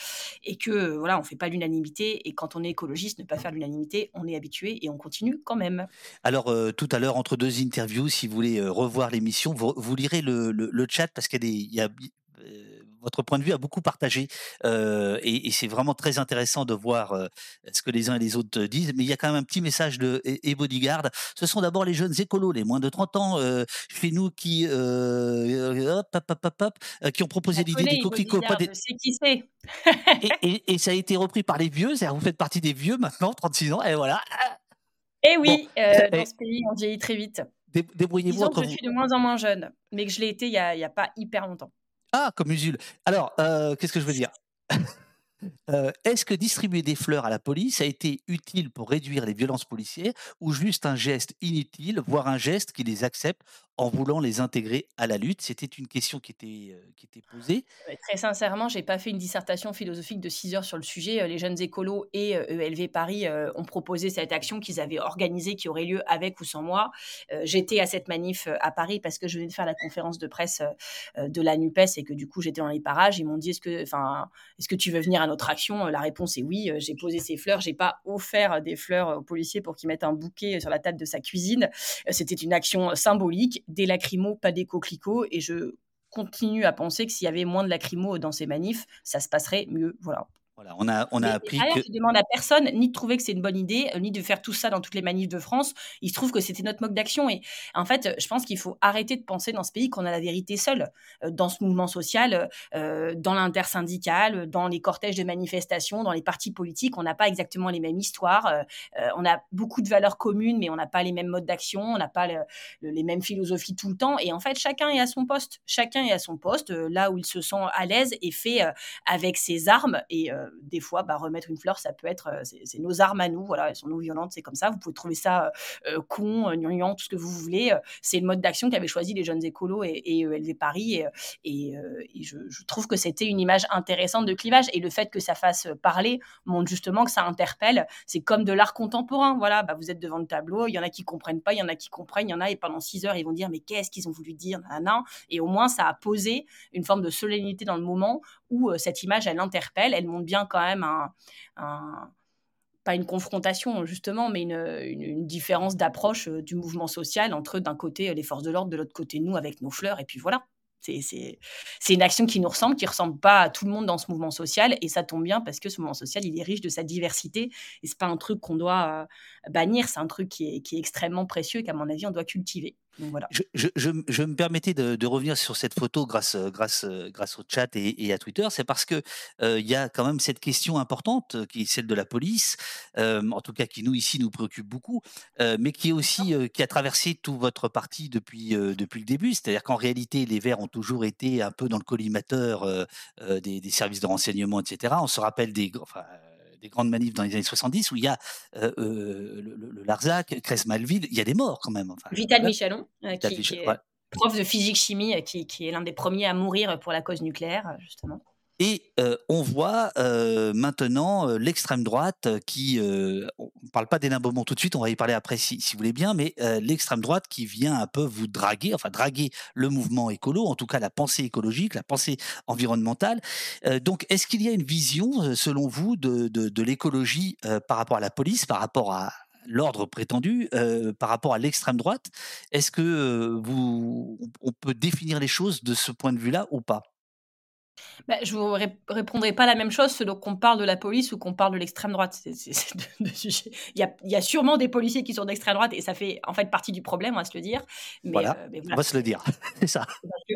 et que, voilà, on fait pas l'unanimité et quand on est écologiste, ne pas faire l'unanimité, on est habitué et on continue quand même. Alors, tout à l'heure, entre deux interview. Si vous voulez revoir l'émission, vous, lirez le, chat parce qu'il y a, votre point de vue a beaucoup partagé et, c'est vraiment très intéressant de voir ce que les uns et les autres disent. Mais il y a quand même un petit message de et, Bodyguard. Ce sont d'abord les jeunes écolos, les moins de 30 ans, chez nous qui qui ont proposé l'idée des coquelicots. Des... qui c'est? et, ça a été repris par les vieux. Vous faites partie des vieux maintenant, 36 ans. Et voilà. Et oui, dans ce pays, on vieillit très vite débrouillez-vous entre je suis de moins en moins jeune, mais que je l'ai été il n'y a, a, pas hyper longtemps. Ah, comme Usul. Alors, euh, qu'est-ce que je veux dire? <laughs> Euh, Est-ce que distribuer des fleurs à la police a été utile pour réduire les violences policières ou juste un geste inutile, voire un geste qui les accepte en voulant les intégrer à la lutte C'était une question qui était, qui était posée. Très sincèrement, j'ai pas fait une dissertation philosophique de 6 heures sur le sujet. Les jeunes écolos et ELV e Paris ont proposé cette action qu'ils avaient organisée, qui aurait lieu avec ou sans moi. j'étais à cette manif à Paris parce que je venais de faire la conférence de presse de la NUPES et que du coup j'étais dans les parages. Ils m'ont dit est-ce que, est-ce que tu veux venir à notre action? La réponse est oui. J'ai posé ces fleurs. J'ai pas offert des fleurs aux policiers pour qu'ils mettent un bouquet sur la table de sa cuisine. C'était une action symbolique des lacrymos, pas des coquelicots. Et je continue à penser que s'il y avait moins de lacrymos dans ces manifs, ça se passerait mieux. Voilà. Voilà, on a, on a appris que. Je demande à personne ni de trouver que c'est une bonne idée, euh, ni de faire tout ça dans toutes les manifs de France. Il se trouve que c'était notre mode d'action. Et en fait, je pense qu'il faut arrêter de penser dans ce pays qu'on a la vérité seule. Euh, dans ce mouvement social, euh, dans l'intersyndical, dans les cortèges de manifestations, dans les partis politiques, on n'a pas exactement les mêmes histoires. on a beaucoup de valeurs communes, mais on n'a pas les mêmes modes d'action, on n'a pas les mêmes philosophies tout le temps. Et en fait, chacun est à son poste. Chacun est à son poste, là où il se sent à l'aise et fait avec ses armes. Et des fois, bah, remettre une fleur, ça peut être, euh, c'est nos armes à nous, voilà, elles sont non violentes, c'est comme ça. Vous pouvez trouver ça euh, euh, con, gnangnan, tout ce que vous voulez. C'est le mode d'action qu'avaient choisi les jeunes écolos et, et ELV Paris. Et, je, trouve que c'était une image intéressante de clivage. Et le fait que ça fasse parler montre justement que ça interpelle. C'est comme de l'art contemporain. Voilà, bah, vous êtes devant le tableau, il y en a qui comprennent pas, il y en a qui comprennent, il y en a et pendant six heures, ils vont dire mais qu'est-ce qu'ils ont voulu dire? Non Et au moins, ça a posé une forme de solennité dans le moment où cette image, elle interpelle, elle montre bien quand même un, pas une confrontation justement, mais une, différence d'approche du mouvement social entre d'un côté les forces de l'ordre, de l'autre côté nous avec nos fleurs, et puis voilà. C'est une action qui nous ressemble, qui ressemble pas à tout le monde dans ce mouvement social, et ça tombe bien parce que ce mouvement social, il est riche de sa diversité, et c'est pas un truc qu'on doit bannir, c'est un truc qui est, qui est extrêmement précieux et qu'à mon avis, on doit cultiver. Je, me permettais de, revenir sur cette photo grâce, grâce, grâce au chat et, à Twitter, c'est parce que il y a quand même cette question importante qui est celle de la police, en tout cas qui nous ici nous préoccupe beaucoup, mais qui est aussi qui a traversé tout votre parti depuis depuis le début. C'est-à-dire qu'en réalité, les Verts ont toujours été un peu dans le collimateur des, services de renseignement, etc. On se rappelle des des grandes manifs dans les années 70 où il y a euh, euh, le, Larzac, Crès-Malville, il y a des morts quand même. Vital Michelon, euh, qui, est prof de physique-chimie, qui, est l'un des premiers à mourir pour la cause nucléaire, justement. Et on voit maintenant l'extrême droite qui, on ne parle pas d'Hénin Beaumont tout de suite, on va y parler après si, si vous voulez bien, mais l'extrême droite qui vient un peu vous draguer, enfin draguer le mouvement écolo, en tout cas la pensée écologique, la pensée environnementale. donc est-ce qu'il y a une vision, selon vous, de, de, l'écologie par rapport à la police, par rapport à, l'ordre prétendu par rapport à l'extrême droite? Est-ce que vous, on peut définir les choses de ce point de vue-là ou pas? Bah, je vous répondrai pas la même chose selon qu'on parle de la police ou qu'on parle de l'extrême droite. il, y a, il y, a, sûrement des policiers qui sont d'extrême droite et ça fait en fait partie du problème, on va se le dire. Mais, voilà, euh, <laughs> on va se le dire, c'est ça.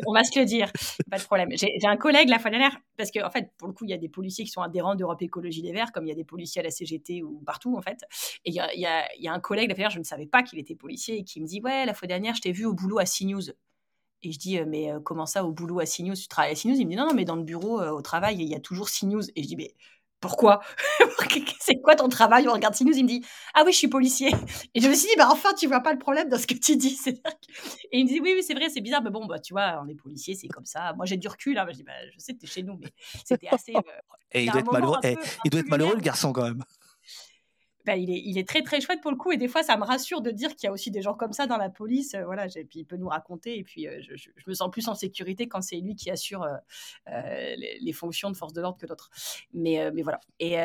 On va se le dire, pas de problème. J'ai un collègue la fois dernière, parce qu'en en fait, pour le coup, il y a des policiers qui sont adhérents d'Europe Écologie des Verts, comme il y a des policiers à la CGT ou partout en fait. Et il y y a un collègue la fois dernière, je ne savais pas qu'il était policier et qui me dit Ouais, la fois dernière, je t'ai vu au boulot à CNews. Et je dis, mais comment ça, au boulot à CNews, tu travailles à CNews? Il me dit, non, non, mais dans le bureau, au travail, il y a toujours CNews. Et je dis, mais pourquoi? <laughs> C'est quoi ton travail? On regarde CNews, il me dit, ah oui, je suis policier. Et je me suis dit, bah enfin, tu vois pas le problème dans ce que tu dis. <laughs> Et il me dit, oui, oui, c'est vrai, c'est bizarre, mais bon, bah, tu vois, on est policier, c'est comme ça. Moi, j'ai du recul. Hein. Je dis, bah, je sais, tu es chez nous, mais c'était assez. et il doit, être malheureux, et, il doit être malheureux, le garçon, quand même. Bah, il, est, il, est, très très chouette pour le coup et des fois ça me rassure de dire qu'il y a aussi des gens comme ça dans la police euh, voilà et puis il peut nous raconter et puis euh, je, je, me sens plus en sécurité quand c'est lui qui assure euh, les, fonctions de force de l'ordre que d'autres. Mais, mais voilà. Et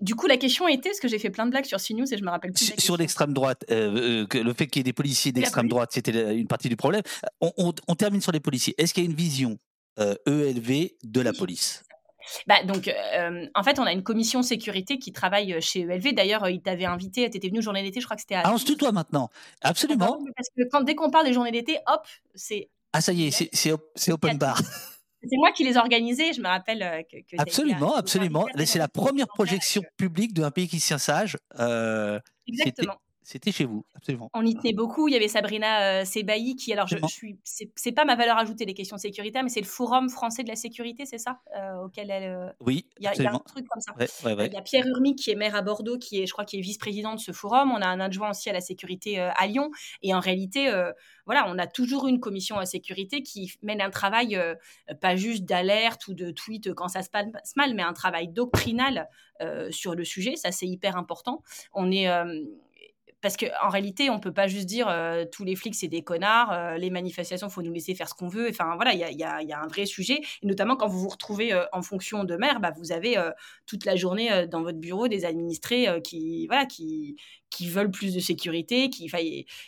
du coup la question était parce que j'ai fait plein de blagues sur CNews et je me rappelle plus sur, l'extrême droite que le fait qu'il y ait des policiers d'extrême droite c'était une partie du problème. On, on, termine sur les policiers. Est-ce qu'il y a une vision ELV e de la police? Bah, donc, euh, en fait, on a une commission sécurité qui travaille euh, chez ELV. D'ailleurs, euh, il t'avait invité, tu étais venu journée d'été, je crois que c'était à. Ah, on se tutoie maintenant. Absolument. Parce que quand, dès qu'on parle des journées d'été, hop, c'est. Ah, ça y est, c'est open bar. <laughs> C'est moi qui les organisais, je me rappelle que. absolument, absolument. C'est la première projection publique d'un pays qui tient sage. Exactement. C'était chez vous, absolument. On y tenait beaucoup. Il y avait Sabrina euh, Sebaï qui, alors, je, je suis, c'est pas ma valeur ajoutée les questions sécuritaires, mais c'est le Forum français de la sécurité, c'est ça, euh, auquel elle. Euh, oui. Il y, a un truc comme ça. Il y a Pierre Urmi qui est maire à Bordeaux, qui est, je crois, qui est vice-président de ce forum. On a un adjoint aussi à la sécurité à Lyon. Et en réalité, voilà, on a toujours une commission à sécurité qui mène un travail pas juste d'alerte ou de tweet quand ça se passe mal, mais un travail doctrinal sur le sujet. Ça, c'est hyper important. On est parce qu'en réalité, on peut pas juste dire euh, tous les flics c'est des connards, euh, les manifestations faut nous laisser faire ce qu'on veut. Enfin voilà, il y a, y, a, y a, un vrai sujet, et notamment quand vous vous retrouvez euh, en fonction de maire, bah, vous avez toute la journée dans votre bureau des administrés qui voilà qui qui veulent plus de sécurité, qui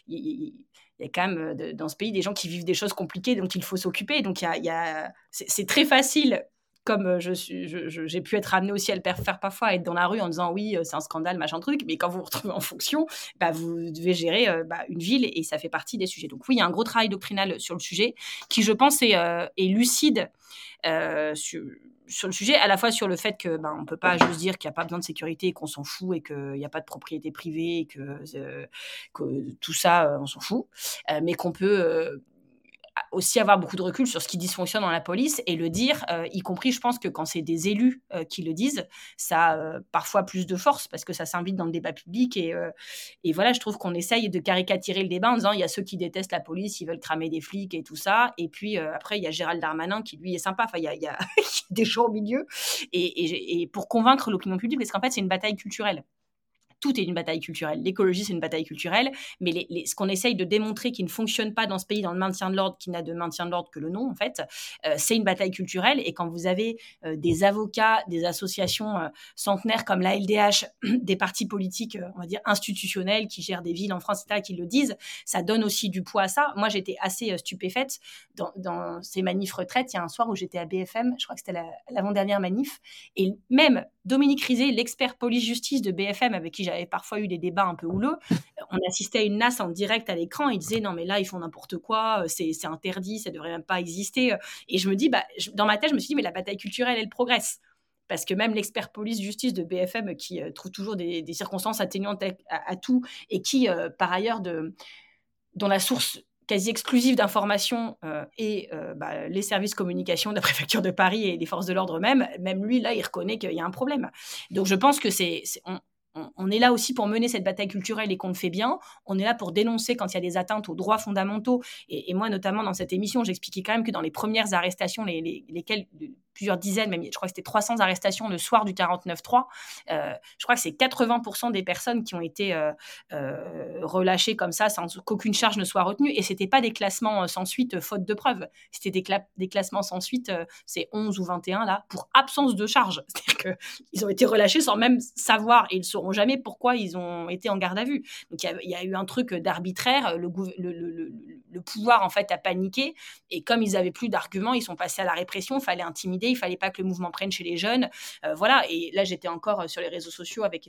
il y, a quand même dans ce pays des gens qui vivent des choses compliquées dont il faut s'occuper. Donc il y a, c'est très facile comme je suis, j'ai pu être amené aussi à le faire parfois, à être dans la rue en disant oui, c'est un scandale, machin truc, mais quand vous vous retrouvez en fonction, bah, vous devez gérer bah, une ville et ça fait partie des sujets. Donc oui, il y a un gros travail doctrinal sur le sujet qui, je pense, est, lucide sur le sujet, à la fois sur le fait que ben, on peut pas juste dire qu'il n'y a pas besoin de sécurité et qu'on s'en fout et qu'il n'y a pas de propriété privée et que, euh, tout ça, euh, on s'en fout, euh, mais qu'on peut aussi avoir beaucoup de recul sur ce qui dysfonctionne dans la police et le dire, euh, y compris, je pense que quand c'est des élus euh, qui le disent, ça a euh, parfois plus de force parce que ça s'invite dans le débat public. Et, et voilà, je trouve qu'on essaye de caricaturer le débat en disant il y a ceux qui détestent la police, ils veulent cramer des flics et tout ça. Et puis après, il y a Gérald Darmanin qui, lui, est sympa. Enfin, il y a, <laughs> des gens au milieu. Et, et, et pour convaincre l'opinion publique, parce qu'en fait, c'est une bataille culturelle tout est une bataille culturelle. L'écologie, c'est une bataille culturelle, mais ce qu'on essaye de démontrer qui ne fonctionne pas dans ce pays, dans le maintien de l'ordre, qui n'a de maintien de l'ordre que le nom, en fait, euh, c'est une bataille culturelle. Et quand vous avez euh, des avocats, des associations euh, centenaires comme la LDH, <clears throat> des partis politiques, on va dire, institutionnels, qui gèrent des villes en France, etc., qui le disent, ça donne aussi du poids à ça. Moi, j'étais assez stupéfaite dans, dans, ces manifs retraites. Il y a un soir où j'étais à BFM, je crois que c'était l'avant-dernière manif, et même Dominique Rizet, l'expert police-justice de BFM, avec qui j'avais parfois eu des débats un peu houleux, on assistait à une NAS en direct à l'écran. Il disait non, mais là, ils font n'importe quoi, euh, c'est interdit, ça devrait même pas exister. Et je me dis, bah, dans ma tête, je me suis dit, mais la bataille culturelle, elle progresse parce que même l'expert police-justice de BFM, qui euh, trouve toujours des, circonstances atténuantes à, tout, et qui, euh, par ailleurs, de, dont la source quasi exclusive d'informations euh, et euh, bah, les services communication de la <laughs> préfecture de Paris et des forces de l'ordre même, même lui, là, il reconnaît qu'il y a un problème. Donc je pense que c'est, on, est là aussi pour mener cette bataille culturelle et qu'on le fait bien. On est là pour dénoncer quand il y a des atteintes aux droits fondamentaux. Et, moi, notamment dans cette émission, j'expliquais quand même que dans les premières arrestations, les, lesquelles plusieurs dizaines, même je crois que c'était 300 arrestations le soir du 49-3, euh, je crois que c'est 80% des personnes qui ont été euh, euh, relâchées comme ça sans qu'aucune charge ne soit retenue. Et c'était pas des classements sans suite faute de preuves. C'était des, classements sans suite, c'est 11 ou 21 là, pour absence de charge. <laughs> C'est-à-dire qu'ils ont été relâchés sans même savoir et ils sont jamais pourquoi ils ont été en garde à vue. Donc il y, a eu un truc d'arbitraire, pouvoir en fait a paniqué et comme ils avaient plus d'arguments, ils sont passés à la répression, il fallait intimider, il fallait pas que le mouvement prenne chez les jeunes, euh, voilà. Et là j'étais encore euh, sur les réseaux sociaux avec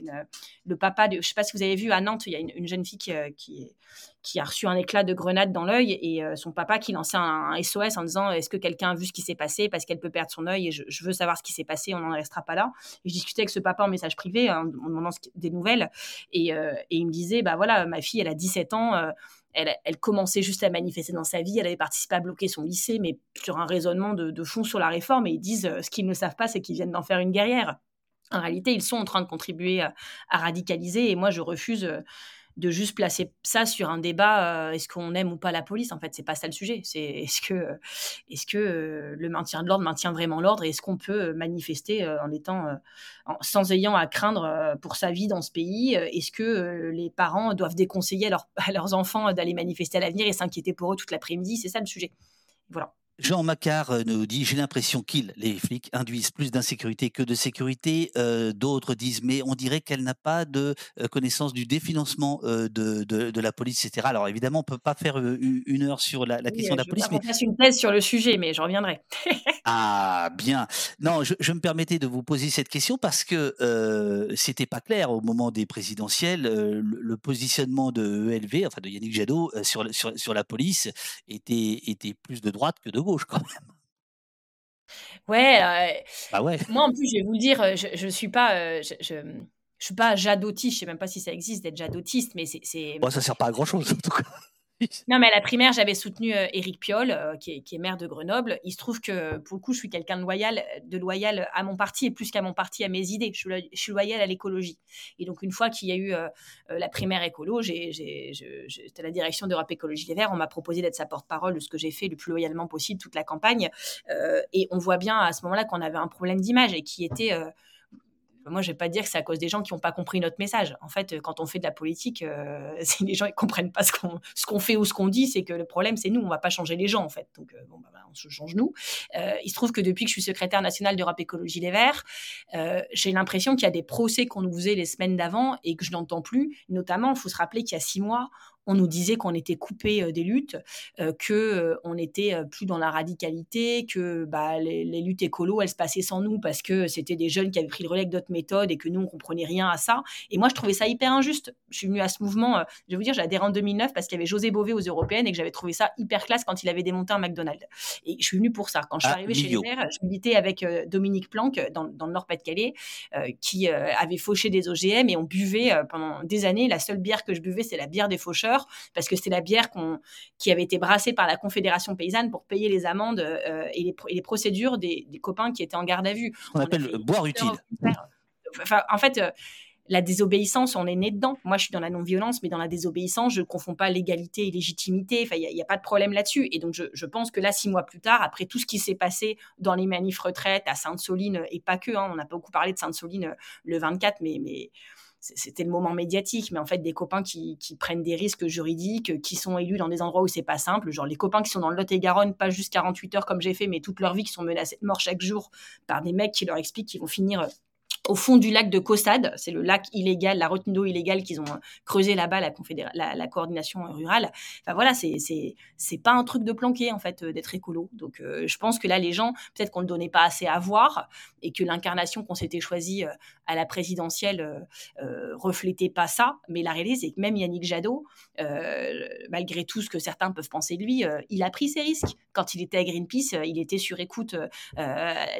le papa de, je sais pas si vous avez vu à Nantes, il y a une, jeune fille qui, euh, a reçu un éclat de grenade dans l'œil et euh, son papa qui lançait un, SOS en disant est-ce que quelqu'un a vu ce qui s'est passé? Parce qu'elle peut perdre son œil et je, veux savoir ce qui s'est passé, on n'en restera pas là. Et je discutais avec ce papa en message privé en, demandant des nouvelles et, euh, il me disait bah voilà ma fille elle a 17 ans. Euh, elle, commençait juste à manifester dans sa vie, elle avait participé à bloquer son lycée, mais sur un raisonnement de, fond sur la réforme. Et ils disent ce qu'ils ne savent pas, c'est qu'ils viennent d'en faire une guerrière. En réalité, ils sont en train de contribuer à, à radicaliser. Et moi, je refuse de juste placer ça sur un débat euh, est-ce qu'on aime ou pas la police en fait c'est pas ça le sujet. C'est <laughs> est-ce que est-ce que euh, le maintien de l'ordre maintient vraiment l'ordre et est-ce qu'on peut manifester euh, en étant sans ayant à craindre pour sa vie dans ce pays est-ce que les parents doivent déconseiller <laughs> à, leurs enfants d'aller manifester à l'avenir et s'inquiéter pour eux toute l'après-midi? C'est ça le sujet. Voilà Jean Macquart euh, nous dit J'ai l'impression qu'ils, les flics, induisent plus d'insécurité que de sécurité. Euh, d'autres disent Mais on dirait qu'elle n'a pas de euh, connaissance du définancement de, de, la police, etc. Alors évidemment, on ne peut pas faire une heure sur la, question de la police. Mais... Je une thèse sur le sujet, mais je reviendrai. <laughs> ah, bien. Non, je, me permettais de vous poser cette question parce que c'était pas clair au moment des présidentielles. Le, positionnement de ELV, enfin de Yannick Jadot, sur, sur, sur, la police était, était plus de droite que de gauche quand même. Ouais, euh, bah ouais. Moi, en plus, je vais vous le dire, euh, je, je suis pas, euh, je, je, je, suis pas jadotiste. Je sais même pas si ça existe d'être jadotiste, mais c'est. Bon, ça sert pas à grand chose en tout cas. Non, mais à la primaire, j'avais soutenu euh, Éric Piolle, euh, qui, est, maire de Grenoble. Il se trouve que, pour le coup, je suis quelqu'un de loyal, de loyal à mon parti et plus qu'à mon parti, à mes idées. Je suis, loyal à l'écologie. Et donc, une fois qu'il y a eu euh, la primaire écolo, j'étais à la direction d'Europe Écologie Les Verts. On m'a proposé d'être sa porte-parole de ce que j'ai fait le plus loyalement possible toute la campagne. et on voit bien à ce moment-là qu'on avait un problème d'image et qui était moi, je vais pas dire que c'est à cause des gens qui n'ont pas compris notre message. En fait, quand on fait de la politique, euh, <laughs> si les gens ne comprennent pas ce qu'on qu'on fait ou ce qu'on dit, c'est que le problème, c'est nous. On va pas changer les gens, en fait. Donc, euh, bon, bah, on se change nous. Euh, il se trouve que depuis que je suis secrétaire nationale d'Europe Écologie Les Verts, j'ai l'impression qu'il y a des procès qu'on nous faisait les semaines d'avant et que je n'entends plus. Notamment, il faut se rappeler qu'il y a six mois, on nous disait qu'on était coupé des luttes, que on était plus dans la radicalité, que bah, les, luttes écolo, elles se passaient sans nous parce que c'était des jeunes qui avaient pris le relais avec d'autres méthodes et que nous, on comprenait rien à ça. Et moi, je trouvais ça hyper injuste. Je suis venue à ce mouvement, je vais vous dire, j'ai adhéré en 2009 parce qu'il y avait José Bové aux Européennes et que j'avais trouvé ça hyper classe quand il avait démonté un McDonald's. Et je suis venue pour ça. Quand je suis ah, arrivée chez les Verts, je militais avec Dominique Planck dans, dans le Nord-Pas-de-Calais, qui avait fauché des OGM et on buvait pendant des années. La seule bière que je buvais, c'est la bière des faucheurs parce que c'était la bière qui avait été brassée par la Confédération paysanne pour payer les amendes euh, et, les, procédures des, copains qui étaient en garde à vue. On, appelle boire utile. en fait, euh, la désobéissance, on est né dedans. Moi, je suis dans la non-violence, mais dans la désobéissance, je ne confonds pas légalité et légitimité. Enfin, il n'y a, pas de problème là-dessus. Et donc, je, je, pense que là, six mois plus tard, après tout ce qui s'est passé dans les manifs retraites à Sainte-Soline, et pas que, hein, on a beaucoup parlé de Sainte-Soline euh, le 24, mais, mais c'était le moment médiatique, mais en fait, des copains qui, prennent des risques juridiques, qui sont élus dans des endroits où c'est pas simple, genre les copains qui sont dans le Lot-et-Garonne, pas juste 48 heures comme j'ai fait, mais toute leur vie, qui sont menacés de mort chaque jour par des mecs qui leur expliquent qu'ils vont finir au fond du lac de Caussade, c'est le lac illégal, la retenue d'eau illégale qu'ils ont creusé là-bas, la, coordination rurale. Enfin voilà, c'est pas un truc de planquer en fait euh, d'être écolo. Donc euh, je pense que là les gens, peut-être qu'on ne donnait pas assez à voir et que l'incarnation qu'on s'était choisie euh, à la présidentielle reflétait pas ça. Mais la réalité c'est que même Yannick Jadot, malgré tout ce que certains peuvent penser de lui, il a pris ses risques. Quand il était à Greenpeace, il était sur écoute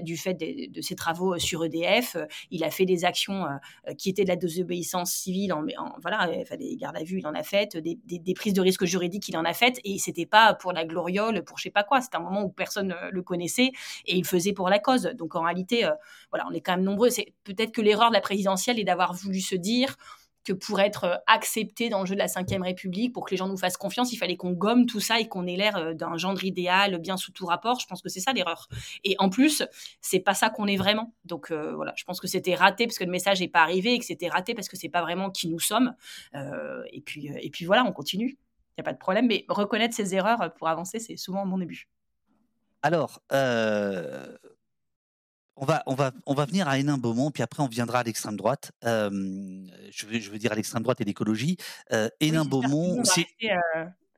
du fait de, ses travaux sur EDF il a fait des actions euh, qui étaient de la désobéissance civile, en, voilà, enfin, des gardes à vue, il en a fait, des, prises de risques juridiques, il en a fait, et c'était pas pour la gloriole, pour je sais pas quoi, c'était un moment où personne euh, le connaissait, et il faisait pour la cause. Donc en réalité, euh, voilà, on est quand même nombreux. C'est peut-être que l'erreur de la présidentielle est d'avoir voulu se dire que pour être euh, accepté dans le jeu de la Ve République, pour que les gens nous fassent confiance, il fallait qu'on gomme tout ça et qu'on ait l'air euh, d'un gendre idéal, bien sous tout rapport. Je pense que c'est ça l'erreur. Et en plus, c'est pas ça qu'on est vraiment. Donc euh, voilà, je pense que c'était raté parce que le message n'est pas arrivé et que c'était raté parce que c'est pas vraiment qui nous sommes. et puis et puis voilà, on continue. Il n'y a pas de problème, mais reconnaître ses erreurs pour avancer, c'est souvent mon début. Alors, on va, on, va, on va venir à Hénin-Beaumont, puis après on viendra à l'extrême droite. je, veux, je veux dire à l'extrême droite et l'écologie. Euh, Hénin-Beaumont, c'est.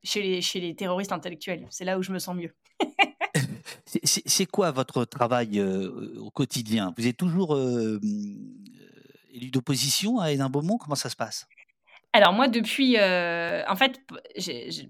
chez, les, chez les terroristes intellectuels, c'est là où je me sens mieux. <laughs> c'est quoi votre travail au quotidien? Vous êtes toujours élu d'opposition à Hénin-Beaumont Comment ça se passe? Alors moi, depuis, en fait,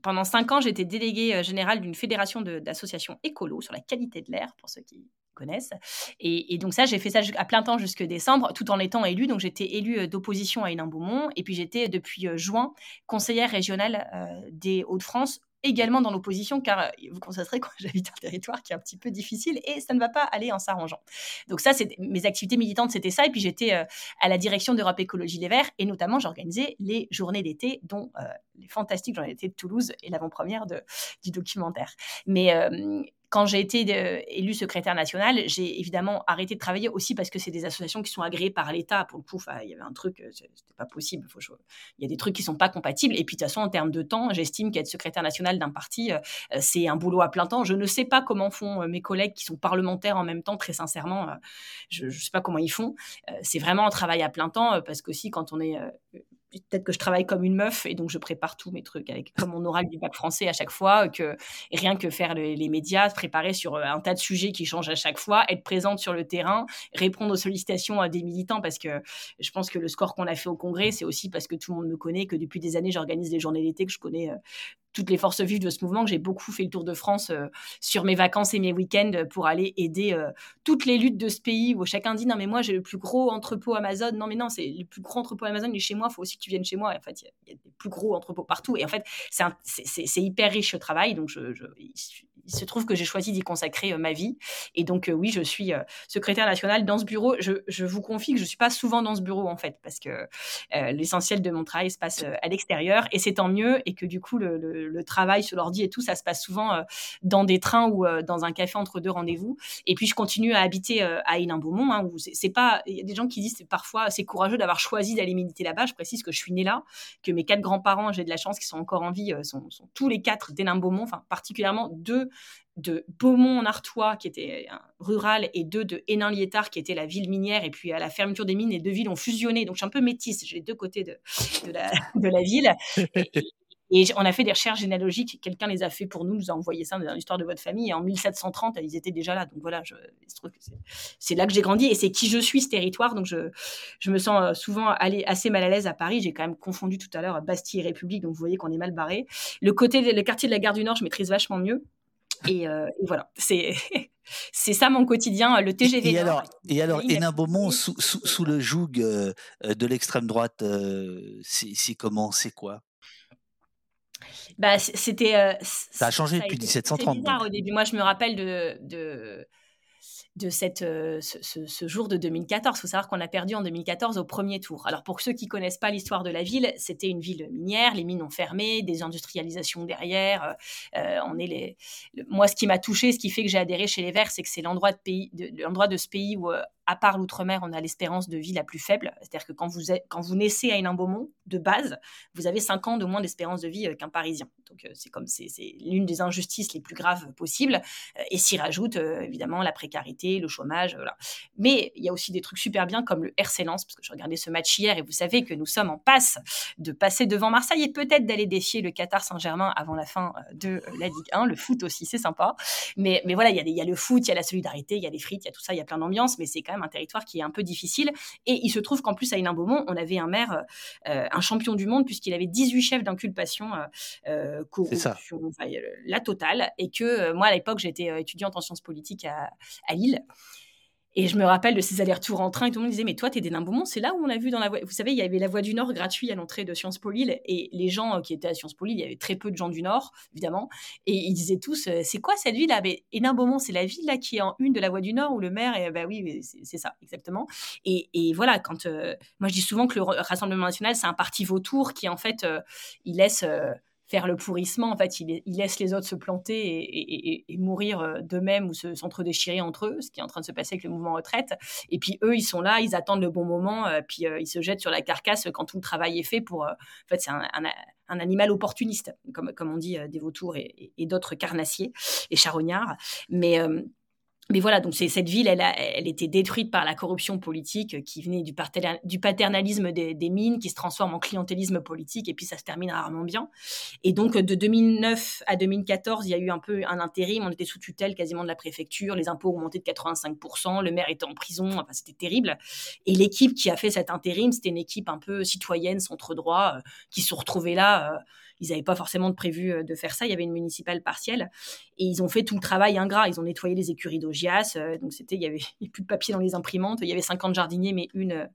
pendant cinq ans, j'étais déléguée générale d'une fédération d'associations écolo sur la qualité de l'air, pour ceux qui connaissent. Et, donc ça, j'ai fait ça à plein temps jusque décembre, tout en étant élue. Donc j'étais élue d'opposition à Hénin-Beaumont. Et puis j'étais depuis juin conseillère régionale des Hauts-de-France également dans l'opposition, car vous constaterez que <laughs> j'habite un territoire qui est un petit peu difficile et ça ne va pas aller en s'arrangeant. Donc ça, c'est mes activités militantes, c'était ça. Et puis j'étais à la direction d'Europe Écologie Les Verts et notamment j'organisais les journées d'été, dont les fantastiques journées d'été de Toulouse et l'avant-première du documentaire. Mais quand j'ai été euh, élue secrétaire nationale, j'ai évidemment arrêté de travailler aussi parce que c'est des associations qui sont agréées par l'État. Pour le coup, il y avait un truc, euh, c'était pas possible. il y a des trucs qui sont pas compatibles. Et puis de toute façon, en termes de temps, j'estime qu'être secrétaire national d'un parti, euh, c'est un boulot à plein temps. Je ne sais pas comment font mes collègues qui sont parlementaires en même temps. Très sincèrement, je ne sais pas comment ils font. c'est vraiment un travail à plein temps parce qu'aussi quand on est peut-être que je travaille comme une meuf et donc je prépare tous mes trucs avec comme mon oral du bac français à chaque fois que rien que faire les, médias préparer sur euh, un tas de sujets qui changent à chaque fois être présente sur le terrain répondre aux sollicitations des militants parce que je pense que le score qu'on a fait au congrès c'est aussi parce que tout le monde me connaît que depuis des années j'organise des journées d'été que je connais euh, toutes les forces vives de ce mouvement, que j'ai beaucoup fait le tour de France euh, sur mes vacances et mes week-ends pour aller aider euh, toutes les luttes de ce pays où chacun dit non mais moi j'ai le plus gros entrepôt Amazon, non mais non c'est le plus gros entrepôt Amazon, il est chez moi, il faut aussi que tu viennes chez moi. en fait, il y, a des plus gros entrepôts partout. Et en fait c'est hyper riche ce travail, donc je, il se trouve que j'ai choisi d'y consacrer euh, ma vie. Et donc, oui, je suis secrétaire nationale dans ce bureau. Je, vous confie que je ne suis pas souvent dans ce bureau, en fait, parce que l'essentiel de mon travail se passe à l'extérieur. Et c'est tant mieux. Et que du coup, le, travail sur l'ordi et tout, ça se passe souvent euh, dans des trains ou euh, dans un café entre deux rendez-vous. Et puis je continue à habiter euh, à Hénin-Beaumont, hein, c'est pas. Il y a des gens qui disent parfois c'est courageux d'avoir choisi d'aller militer là-bas. Je précise que je suis née là, que mes quatre grands-parents, j'ai de la chance, qui sont encore en vie, sont, tous les quatre d'Hénin-Beaumont, enfin particulièrement deux de Beaumont en Artois, qui était rural, et deux de Hénin-Liétard, qui était la ville minière. Et puis à la fermeture des mines, les deux villes ont fusionné. Donc je suis un peu métisse, j'ai les deux côtés de, la, ville. Et, on a fait des recherches généalogiques. Quelqu'un les a fait pour nous, nous a envoyé ça dans l'histoire de votre famille. Et en 1730, ils étaient déjà là. Donc voilà, je, c'est là que j'ai grandi et c'est qui je suis ce territoire. Donc je, je me sens euh, souvent allé assez mal à l'aise à Paris. J'ai quand même confondu tout à l'heure Bastille et République. Donc vous voyez qu'on est mal barré. Le côté, le quartier de la gare du Nord, je maîtrise vachement mieux. Et, euh, voilà, c'est <laughs> c'est ça mon quotidien, le TGV. Et, alors, et alors, Hénin Beaumont sous, sous, le joug euh, de l'extrême droite, c'est comment, c'est quoi? Bah, c'était. Euh, ça a changé depuis 1730. Bizarre, au début. Moi, je me rappelle de, de, de cette, euh, ce, jour de 2014. Il faut savoir qu'on a perdu en 2014 au premier tour. Alors, pour ceux qui connaissent pas l'histoire de la ville, c'était une ville minière. Les mines ont fermé, des industrialisations derrière. Euh, on est les... Moi, ce qui m'a touché, ce qui fait que j'ai adhéré chez les Verts, c'est que c'est l'endroit de, de, l'endroit de ce pays où à part l'outre-mer, on a l'espérance de vie la plus faible. C'est-à-dire que quand vous, êtes, quand vous naissez à Hénin-Beaumont, de base, vous avez 5 ans de moins d'espérance de vie euh, qu'un Parisien. Donc euh, c'est comme c'est, l'une des injustices les plus graves possibles. Euh, et s'y rajoute évidemment la précarité, le chômage. Mais il y a aussi des trucs super bien comme le RC Lens, parce que je regardais ce match hier et vous savez que nous sommes en passe de passer devant Marseille et peut-être d'aller défier le Qatar Saint-Germain avant la fin de la Ligue 1. Le foot aussi, c'est sympa. Mais, mais voilà, il y, a y a le foot, il y a la solidarité, il y a les frites, il y a tout ça, il y a plein d'ambiance, mais c'est quand un territoire qui est un peu difficile. Et il se trouve qu'en plus, à Hénin-Beaumont, on avait un maire, euh, un champion du monde, puisqu'il avait 18 chefs d'inculpation, euh, corruption, la totale. Et que moi, à l'époque, j'étais étudiante en sciences politiques à, à Lille. Et je me rappelle de ces allers-retours en train et tout le monde disait Mais toi, t'es des Beaumont, c'est là où on a vu dans la. Vous savez, il y avait la voie du Nord gratuite à l'entrée de Sciences Po Lille. Et les gens euh, qui étaient à Sciences Po Lille, il y avait très peu de gens du Nord, évidemment. Et ils disaient tous euh, C'est quoi cette ville-là? Mais Hénin c'est la ville là qui est en une de la voie du Nord où le maire. Et, bah oui, c'est ça, exactement. Et, et voilà, quand. Euh, moi, je dis souvent que le Rassemblement national, c'est un parti vautour qui, en fait, il laisse faire le pourrissement. En fait, il, laisse les autres se planter et, mourir euh, d'eux-mêmes ou s'entre-déchirer entre eux, ce qui est en train de se passer avec le mouvement retraite. Et puis eux, ils sont là, ils attendent le bon moment, euh, puis euh, ils se jettent sur la carcasse quand tout le travail est fait pour. en fait, c'est un, animal opportuniste, comme, comme on dit des vautours et, d'autres carnassiers et charognards. Mais mais voilà, donc cette ville, elle, a, elle était détruite par la corruption politique qui venait du, paternalisme des, mines, qui se transforme en clientélisme politique, et puis ça se termine rarement bien. Et donc de 2009 à 2014, il y a eu un peu un intérim, on était sous tutelle quasiment de la préfecture, les impôts augmentaient de 85%, le maire était en prison, enfin c'était terrible. Et l'équipe qui a fait cet intérim, c'était une équipe un peu citoyenne, centre-droit, euh, qui se retrouvait là. Euh, ils n'avaient pas forcément de prévu euh, de faire ça. Il y avait une municipale partielle et ils ont fait tout le travail ingrat. Ils ont nettoyé les écuries d'Ogias. Euh, donc c'était, il y avait plus de papier dans les imprimantes. Il y avait 50 jardiniers mais une euh,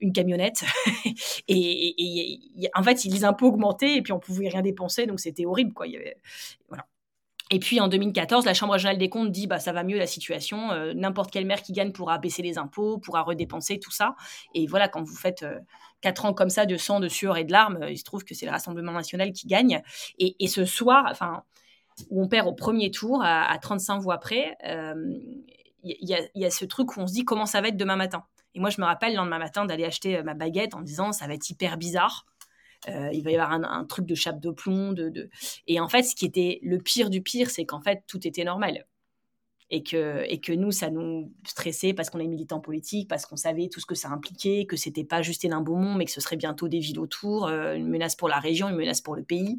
une camionnette. <laughs> et, en fait, les impôts augmentaient et puis on pouvait rien dépenser. Donc c'était horrible quoi. Et puis en 2014, la Chambre régionale des comptes dit bah ça va mieux la situation, n'importe quel maire qui gagne pourra baisser les impôts, pourra redépenser tout ça. Et voilà, quand vous faites quatre ans comme ça de sang, de sueur et de larmes, il se trouve que c'est le Rassemblement national qui gagne. Et, ce soir, enfin, où on perd au premier tour à, 35 voix près, il y, a ce truc où on se dit comment ça va être demain matin. Et moi, je me rappelle le lendemain matin d'aller acheter ma baguette en disant ça va être hyper bizarre. il va y avoir un, truc de chape de plomb. De, Et en fait, ce qui était le pire du pire, c'est qu'en fait, tout était normal et que, et que nous, ça nous stressait parce qu'on est militants politiques, parce qu'on savait tout ce que ça impliquait, que c'était pas juste Hénin Beaumont, mais que ce serait bientôt des villes autour, euh, une menace pour la région, une menace pour le pays.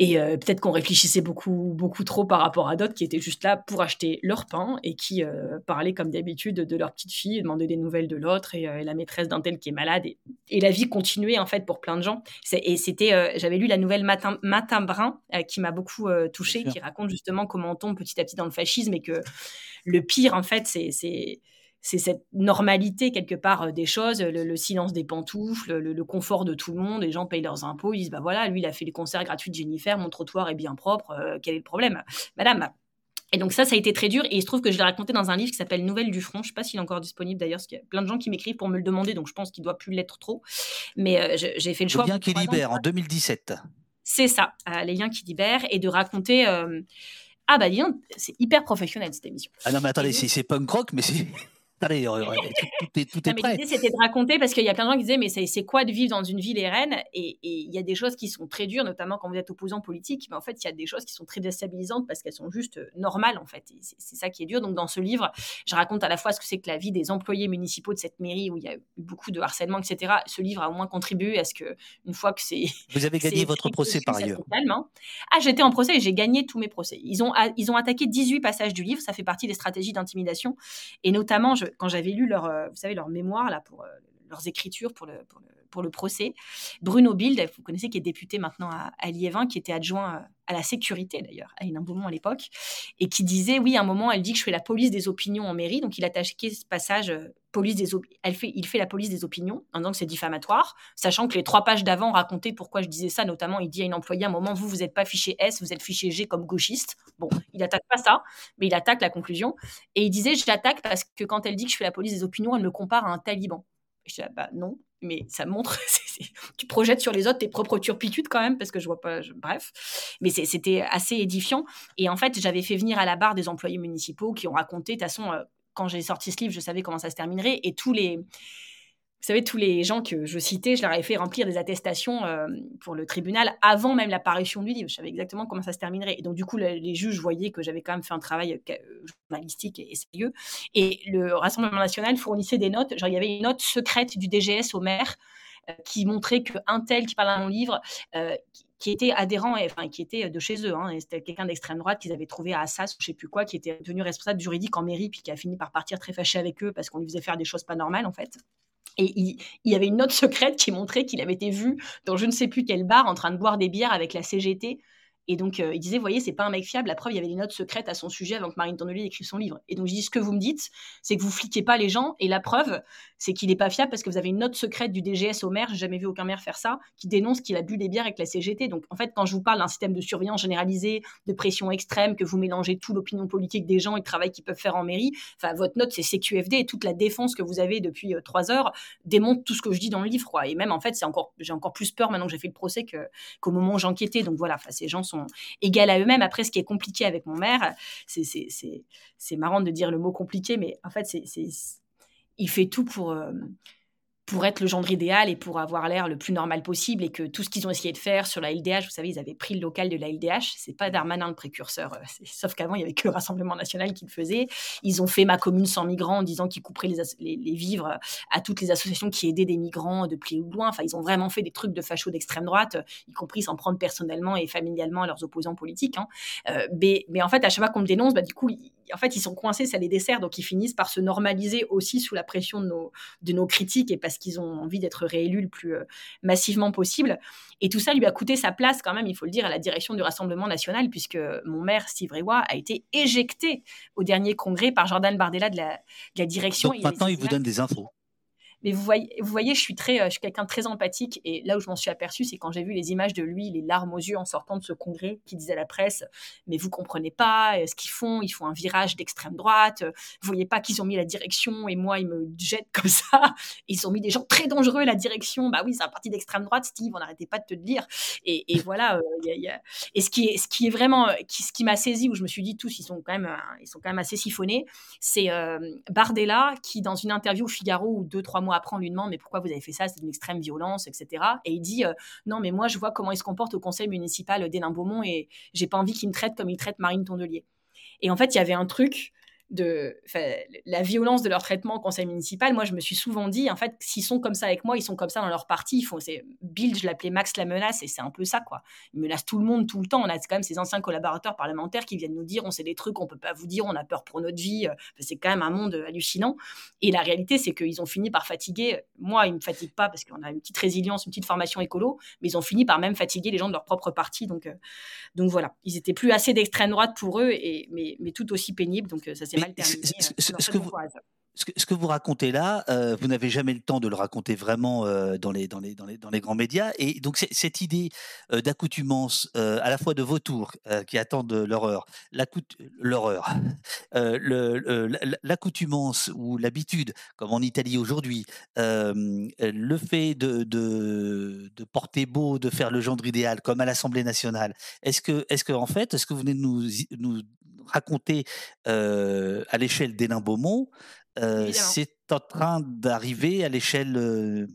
Et euh, peut-être qu'on réfléchissait beaucoup, beaucoup trop par rapport à d'autres qui étaient juste là pour acheter leur pain et qui euh, parlaient comme d'habitude de leur petite fille, demandaient des nouvelles de l'autre et, la maîtresse d'un tel qui est malade. Et, la vie continuait en fait pour plein de gens. Et c'était, j'avais lu la nouvelle Matin, Matin Brun qui m'a beaucoup touchée, qui raconte justement comment on tombe petit à petit dans le fascisme et que le pire en fait, c'est c'est cette normalité quelque part euh, des choses, le, silence des pantoufles, le, confort de tout le monde. Les gens payent leurs impôts, ils disent bah voilà, lui il a fait les concerts gratuits de Jennifer, mon trottoir est bien propre, euh, quel est le problème, Madame? Et donc ça, ça a été très dur. Et il se trouve que je l'ai raconté dans un livre qui s'appelle Nouvelles du front. Je ne sais pas s'il est encore disponible d'ailleurs, parce qu'il y a plein de gens qui m'écrivent pour me le demander, donc je pense qu'il doit plus l'être trop. Mais euh, j'ai fait le choix. Les liens qui libèrent en 2017. C'est ça, les liens qui libèrent, et de raconter. ah bah dis c'est hyper professionnel cette émission. Ah non mais attendez, c'est punk rock, mais c'est Allez, tout, est, tout est prêt. L'idée, c'était de raconter, parce qu'il y a plein de gens qui disaient, mais c'est quoi de vivre dans une ville érène? Et il y a des choses qui sont très dures, notamment quand vous êtes opposant politique. Mais en fait, il y a des choses qui sont très déstabilisantes parce qu'elles sont juste normales, en fait. C'est ça qui est dur. Donc, dans ce livre, je raconte à la fois ce que c'est que la vie des employés municipaux de cette mairie où il y a eu beaucoup de harcèlement, etc. Ce livre a au moins contribué à ce que, une fois que c'est. Vous avez gagné votre procès par ailleurs. Hein. Ah, j'étais en procès et j'ai gagné tous mes procès. Ils ont, ils ont attaqué 18 passages du livre. Ça fait partie des stratégies d'intimidation. Et notamment, je, quand j'avais lu leur, euh, vous savez, leur mémoire là, pour euh, leurs écritures pour le, pour le, procès. Bruno Bild, vous connaissez, qui est député maintenant à, à Liévin, qui était adjoint euh, à la sécurité d'ailleurs, à Hénin Beaumont à l'époque, et qui disait, oui, à un moment, elle dit que je fais la police des opinions en mairie, donc il a attaqué ce passage, police des elle il fait la police des opinions, en disant que c'est diffamatoire, sachant que les trois pages d'avant racontaient pourquoi je disais ça, notamment il dit à une employée à un moment, vous, vous n'êtes pas fiché S, vous êtes fiché G comme gauchiste. Bon, il attaque pas ça, mais il attaque la conclusion, et il disait, je l'attaque parce que quand elle dit que je fais la police des opinions, elle me compare à un taliban. Je dis, ah bah non, mais ça montre, <laughs> tu projettes sur les autres tes propres turpitudes quand même, parce que je vois pas, bref. Mais c'était assez édifiant. Et en fait, j'avais fait venir à la barre des employés municipaux qui ont raconté, de toute façon, euh, quand j'ai sorti ce livre, je savais comment ça se terminerait. Et tous les, vous savez, tous les gens que je citais, je leur ai fait remplir des attestations euh, pour le tribunal avant même l'apparition du livre. Je savais exactement comment ça se terminerait. Et donc, du coup, les juges voyaient que j'avais quand même fait un travail euh, journalistique et, sérieux. Et le Rassemblement national fournissait des notes. Genre, il y avait une note secrète du DGS au maire euh, qui montrait qu'un tel qui parle dans mon livre, qui était adhérent, enfin, qui était de chez eux, hein, c'était quelqu'un d'extrême droite qu'ils avaient trouvé à Assas ou je sais plus quoi, qui était devenu responsable juridique en mairie, puis qui a fini par partir très fâché avec eux parce qu'on lui faisait faire des choses pas normales, en fait. Et il, y avait une note secrète qui montrait qu'il avait été vu dans je ne sais plus quel bar en train de boire des bières avec la CGT et donc, euh, il disait, voyez, c'est pas un mec fiable. La preuve, il y avait des notes secrètes à son sujet avant que Marine Tondelier écrive son livre. Et donc, je dis, ce que vous me dites, c'est que vous fliquez pas les gens. Et la preuve, c'est qu'il n'est pas fiable parce que vous avez une note secrète du DGS au maire, j'ai jamais vu aucun maire faire ça, qui dénonce qu'il a bu des bières avec la CGT. Donc, en fait, quand je vous parle d'un système de surveillance généralisé, de pression extrême, que vous mélangez tout l'opinion politique des gens et le travail qu'ils peuvent faire en mairie, enfin, votre note, c'est CQFD et toute la défense que vous avez depuis euh, trois heures démontre tout ce que je dis dans le livre. Et même, en fait, c'est encore, j'ai encore plus peur maintenant que j'ai fait le procès qu'au moment où j'enquêtais. Donc, voilà, ces gens sont égaux à eux-mêmes. Après, ce qui est compliqué avec mon maire, c'est marrant de dire le mot compliqué, mais en fait, c'est il fait tout pour, euh, pour être le gendre idéal et pour avoir l'air le plus normal possible et que tout ce qu'ils ont essayé de faire sur la LDH, vous savez, ils avaient pris le local de la LDH, c'est pas Darmanin le précurseur, euh, sauf qu'avant il y avait que le Rassemblement national qui le faisait. Ils ont fait ma commune sans migrants en disant qu'ils couperaient les, les, vivres à toutes les associations qui aidaient des migrants de plus ou de loin. Enfin, ils ont vraiment fait des trucs de fachos d'extrême droite, y compris s'en prendre personnellement et familialement à leurs opposants politiques. Hein. Euh, mais, mais, en fait, à chaque fois qu'on me dénonce, bah, du coup, en fait, ils sont coincés, ça les dessert, donc ils finissent par se normaliser aussi sous la pression de nos, de nos critiques et parce qu'ils ont envie d'être réélus le plus euh, massivement possible. Et tout ça lui a coûté sa place quand même, il faut le dire, à la direction du Rassemblement national, puisque mon maire, Steve Réois, a été éjecté au dernier congrès par Jordan Bardella de la, de la direction. Donc maintenant, il vous donne des infos. Mais vous voyez, vous voyez je suis, euh, suis quelqu'un de très empathique. Et là où je m'en suis aperçue, c'est quand j'ai vu les images de lui, les larmes aux yeux en sortant de ce congrès, qui disait à la presse Mais vous comprenez pas euh, ce qu'ils font, ils font un virage d'extrême droite. Vous voyez pas qu'ils ont mis la direction et moi, ils me jettent comme ça. <laughs> Ils ont mis des gens très dangereux la direction. Bah oui, c'est un parti d'extrême droite, Steve, on n'arrêtait pas de te le dire. Et, voilà. Euh. Et ce qui est, ce qui est vraiment, ce qui m'a saisi, où je me suis dit tous, ils sont quand même, ils sont quand même assez siphonnés, c'est Bardella qui, dans une interview au Figaro, ou deux, trois mois après, on lui demande mais pourquoi vous avez fait ça? C'est une extrême violence, etc. Et il dit euh, non, mais moi je vois comment il se comporte au conseil municipal d'Hénin-Beaumont et j'ai pas envie qu'il me traite comme il traite Marine Tondelier. Et en fait, il y avait un truc de la violence de leur traitement au conseil municipal, moi je me suis souvent dit, en fait, s'ils sont comme ça avec moi, ils sont comme ça dans leur parti. Ils font, Bill, je l'appelais Max la menace, et c'est un peu ça, quoi. Ils menacent tout le monde tout le temps. On a quand même ces anciens collaborateurs parlementaires qui viennent nous dire, on sait des trucs, on peut pas vous dire, on a peur pour notre vie. c'est quand même un monde hallucinant. Et la réalité, c'est qu'ils ont fini par fatiguer. Moi, ils me fatiguent pas parce qu'on a une petite résilience, une petite formation écolo, mais ils ont fini par même fatiguer les gens de leur propre parti. Donc, euh, donc voilà, ils étaient plus assez d'extrême droite pour eux, et, mais, mais tout aussi pénible. Donc euh, ça s'est mal terminé. Ce, que vous, ce que, vous racontez là, euh, vous n'avez jamais le temps de le raconter vraiment euh, dans, les, dans, les, dans, les, dans, les, grands médias. Et donc, cette idée euh, d'accoutumance, à la fois de vos tours qui attendent leur heure, l'horreur, <laughs> l'accoutumance ou l'habitude, comme en Italie aujourd'hui, le fait de, de, de, porter beau, de faire le gendre idéal, comme à l'Assemblée nationale, est-ce que, est-ce que, en fait, est-ce que vous venez de nous, nous raconter à l'échelle d'Hénin Beaumont c'est en train d'arriver à l'échelle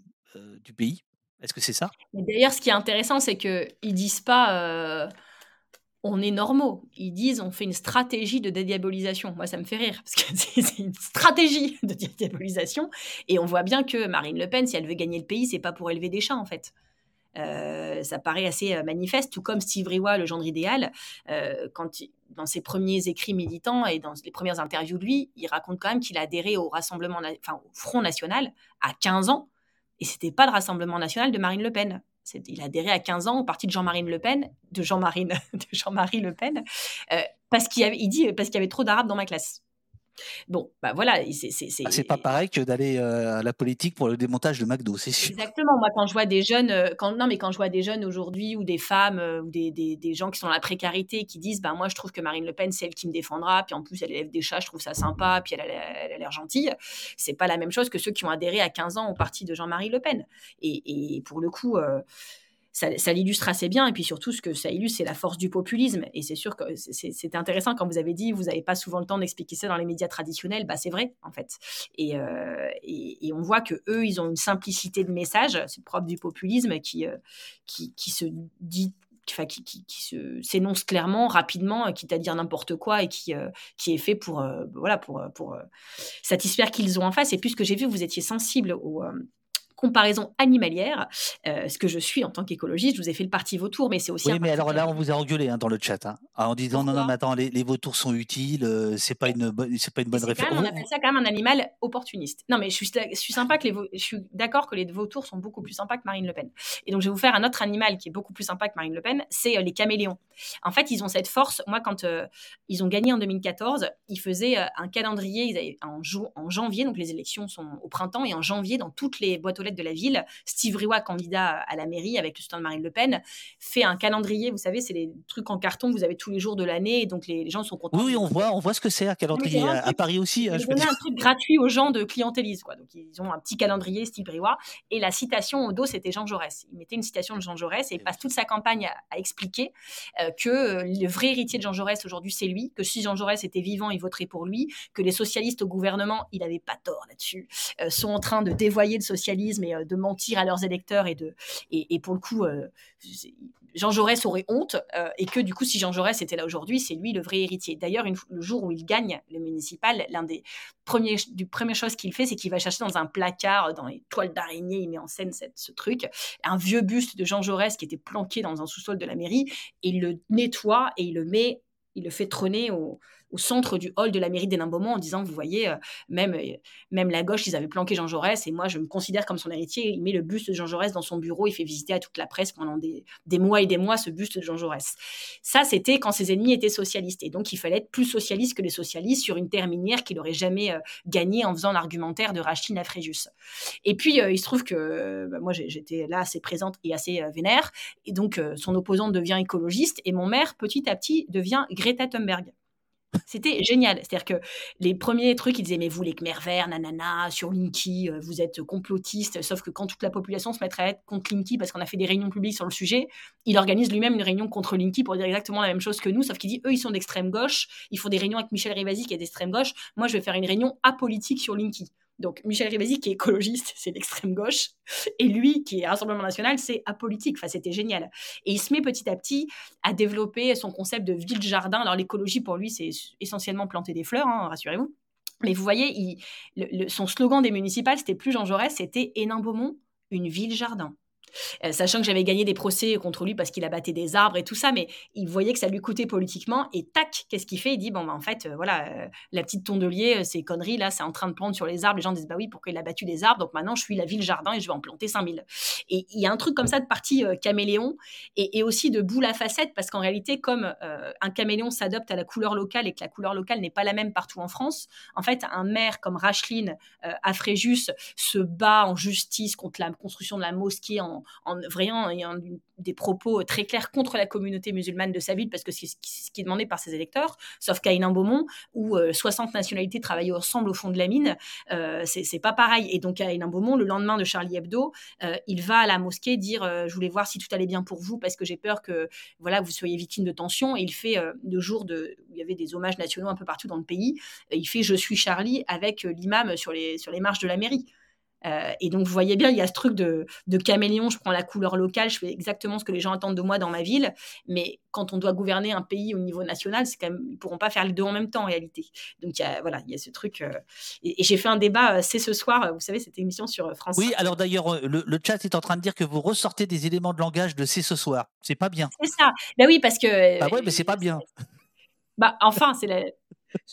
du pays? Est-ce que c'est ça? D'ailleurs, ce qui est intéressant, c'est qu'ils disent pas on est normaux. Ils disent on fait une stratégie de dédiabolisation. Moi, ça me fait rire, parce que <laughs> c'est une stratégie de dédiabolisation. Et on voit bien que Marine Le Pen, si elle veut gagner le pays, c'est pas pour élever des chats, en fait. Euh, ça paraît assez euh, manifeste, tout comme Steve Riwa, le gendre idéal, euh, quand dans ses premiers écrits militants et dans les premières interviews de lui, il raconte quand même qu'il a adhéré au Rassemblement, enfin au Front National à 15 ans, et c'était pas le Rassemblement National de Marine Le Pen. Il a adhéré à 15 ans au parti de <laughs> Jean-Marie Le Pen, de Jean-Marie, Jean-Marie Le Pen, parce qu'il il dit parce qu'il y avait trop d'arabes dans ma classe. Bon, bah voilà, c'est ah, c'est pas pareil que d'aller euh, à la politique pour le démontage de McDo, c'est sûr. Exactement. Moi, quand je vois des jeunes, euh, quand non, mais quand je vois des jeunes aujourd'hui ou des femmes euh, ou des, des, des, gens qui sont dans la précarité qui disent, bah moi, je trouve que Marine Le Pen, c'est elle qui me défendra, puis en plus, elle élève des chats, je trouve ça sympa, puis elle a l'air gentille. C'est pas la même chose que ceux qui ont adhéré à 15 ans au parti de Jean-Marie Le Pen. Et, et pour le coup ça, l'illustre assez bien. Et puis surtout, ce que ça illustre, c'est la force du populisme. Et c'est sûr que c'est intéressant quand vous avez dit, vous n'avez pas souvent le temps d'expliquer ça dans les médias traditionnels. Bah, c'est vrai, en fait. Euh, et, et, on voit que eux, ils ont une simplicité de message, c'est propre du populisme, qui, euh, qui, qui se dit Enfin, qui, qui, qui s'énonce clairement, rapidement, quitte à dire n'importe quoi et qui, euh, qui est fait pour, voilà, pour, pour satisfaire qu'ils ont en face. Et puisque j'ai vu vous étiez sensible au, comparaison animalière, euh, ce que je suis en tant qu'écologiste. Je vous ai fait le parti vautour, mais c'est aussi. Oui, mais alors là, on vous a engueulé hein, dans le chat, hein, en disant non, non, mais attends, les, vautours sont utiles, euh, c'est pas une c'est pas une bonne référence. On appelle ça quand même un animal opportuniste. Non, mais je suis, je suis sympa que les, je suis d'accord que les vautours sont beaucoup plus sympas que Marine Le Pen. Et donc, je vais vous faire un autre animal qui est beaucoup plus sympa que Marine Le Pen, c'est euh, les caméléons. En fait, ils ont cette force. Moi, quand ils ont gagné en 2014, ils faisaient un calendrier. Ils avaient en, en janvier, donc les élections sont au printemps, et en janvier, dans toutes les boîtes aux lettres de la ville, Steve Riwa, candidat à la mairie avec le stand de Marine Le Pen, fait un calendrier. Vous savez, c'est les trucs en carton que vous avez tous les jours de l'année, et donc les, gens sont contents. Oui, on voit, on voit ce que c'est un calendrier à, Paris aussi. Hein, je un truc gratuit aux gens de clientélisme. Quoi. Donc ils ont un petit calendrier Steve Riwa, et la citation au dos, c'était Jean Jaurès. Il mettait une citation de Jean Jaurès et il passe toute sa campagne à, expliquer euh, que euh, le vrai héritier de Jean Jaurès aujourd'hui, c'est lui, que si Jean Jaurès était vivant, il voterait pour lui, que les socialistes au gouvernement, il n'avait pas tort là-dessus, euh, sont en train de dévoyer le socialisme et de mentir à leurs électeurs et de et, pour le coup euh, Jean Jaurès aurait honte euh, et que du coup si Jean Jaurès était là aujourd'hui c'est lui le vrai héritier. D'ailleurs le jour où il gagne le municipal l'un des premiers du première chose qu'il fait c'est qu'il va chercher dans un placard dans les toiles d'araignée il met en scène cette, ce truc un vieux buste de Jean Jaurès qui était planqué dans un sous-sol de la mairie et il le nettoie et il le met il le fait trôner au, au centre du hall de la mairie d'Hénin-Beaumont en disant, vous voyez, euh, même, euh, même la gauche, ils avaient planqué Jean Jaurès et moi, je me considère comme son héritier. Il met le buste de Jean Jaurès dans son bureau, il fait visiter à toute la presse pendant des, des mois et des mois ce buste de Jean Jaurès. Ça, c'était quand ses ennemis étaient socialistes. Et donc, il fallait être plus socialiste que les socialistes sur une terre minière qu'il n'aurait jamais euh, gagné en faisant l'argumentaire de Rachid à Fréjus. Et puis, il se trouve que bah, moi, j'étais là assez présente et assez vénère. Et donc, son opposante devient écologiste et mon maire, petit à petit, devient Greta Thunberg. C'était génial. C'est-à-dire que les premiers trucs, ils disaient Mais vous, les Khmer verts, nanana, sur Linky, euh, vous êtes complotistes. Sauf que quand toute la population se mettrait à être contre Linky parce qu'on a fait des réunions publiques sur le sujet, il organise lui-même une réunion contre Linky pour dire exactement la même chose que nous. Sauf qu'il dit Eux, ils sont d'extrême gauche. Ils font des réunions avec Michel Rivasi qui est d'extrême gauche. Moi, je vais faire une réunion apolitique sur Linky. Donc Michel Rivasi, qui est écologiste, <laughs> c'est l'extrême gauche, et lui, qui est Rassemblement national, c'est apolitique. Enfin, c'était génial. Et il se met petit à petit à développer son concept de ville-jardin. Alors l'écologie, pour lui, c'est essentiellement planter des fleurs, hein, rassurez-vous. Mais vous voyez, son slogan des municipales, c'était plus Jean Jaurès, c'était Hénin-Beaumont, une ville-jardin. Euh, sachant que j'avais gagné des procès contre lui parce qu'il abattait des arbres et tout ça, mais il voyait que ça lui coûtait politiquement, et tac, qu'est-ce qu'il fait? Il dit, bon, bah, en fait, euh, voilà, euh, la petite tondelier, ces conneries, là, c'est en train de planter sur les arbres, les gens disent, bah oui, pourquoi il a battu des arbres, donc maintenant, je suis la ville-jardin et je vais en planter 5000. Et il y a un truc comme ça de partie caméléon, et, aussi de boule à facettes, parce qu'en réalité, comme un caméléon s'adopte à la couleur locale et que la couleur locale n'est pas la même partout en France, en fait, un maire comme Racheline à Fréjus se bat en justice contre la construction de la mosquée en, en, en vraiment ayant des propos très clairs contre la communauté musulmane de sa ville, parce que c'est ce qui est demandé par ses électeurs, sauf qu'à Hénin Beaumont, où 60 nationalités travaillaient ensemble au fond de la mine, c'est pas pareil. Et donc à Hénin Beaumont, le lendemain de Charlie Hebdo, il va à la mosquée dire Je voulais voir si tout allait bien pour vous, parce que j'ai peur que voilà, vous soyez victime de tension. Et il fait le jour de, il y avait des hommages nationaux un peu partout dans le pays, il fait Je suis Charlie avec l'imam sur les, sur les marches de la mairie. Euh, et donc, vous voyez bien, il y a ce truc de, caméléon. Je prends la couleur locale, je fais exactement ce que les gens attendent de moi dans ma ville. Mais quand on doit gouverner un pays au niveau national, c'est quand même, ils pourront pas faire les deux en même temps en réalité. Donc, il y a, voilà, il y a ce truc. Euh, et, j'ai fait un débat, euh, c'est ce soir, vous savez, cette émission sur France. Oui, alors d'ailleurs, le, chat est en train de dire que vous ressortez des éléments de langage de c'est ce soir. C'est pas bien. C'est ça. Ben oui, parce que. Bah ouais, mais c'est pas bien. Bah, enfin, c'est la,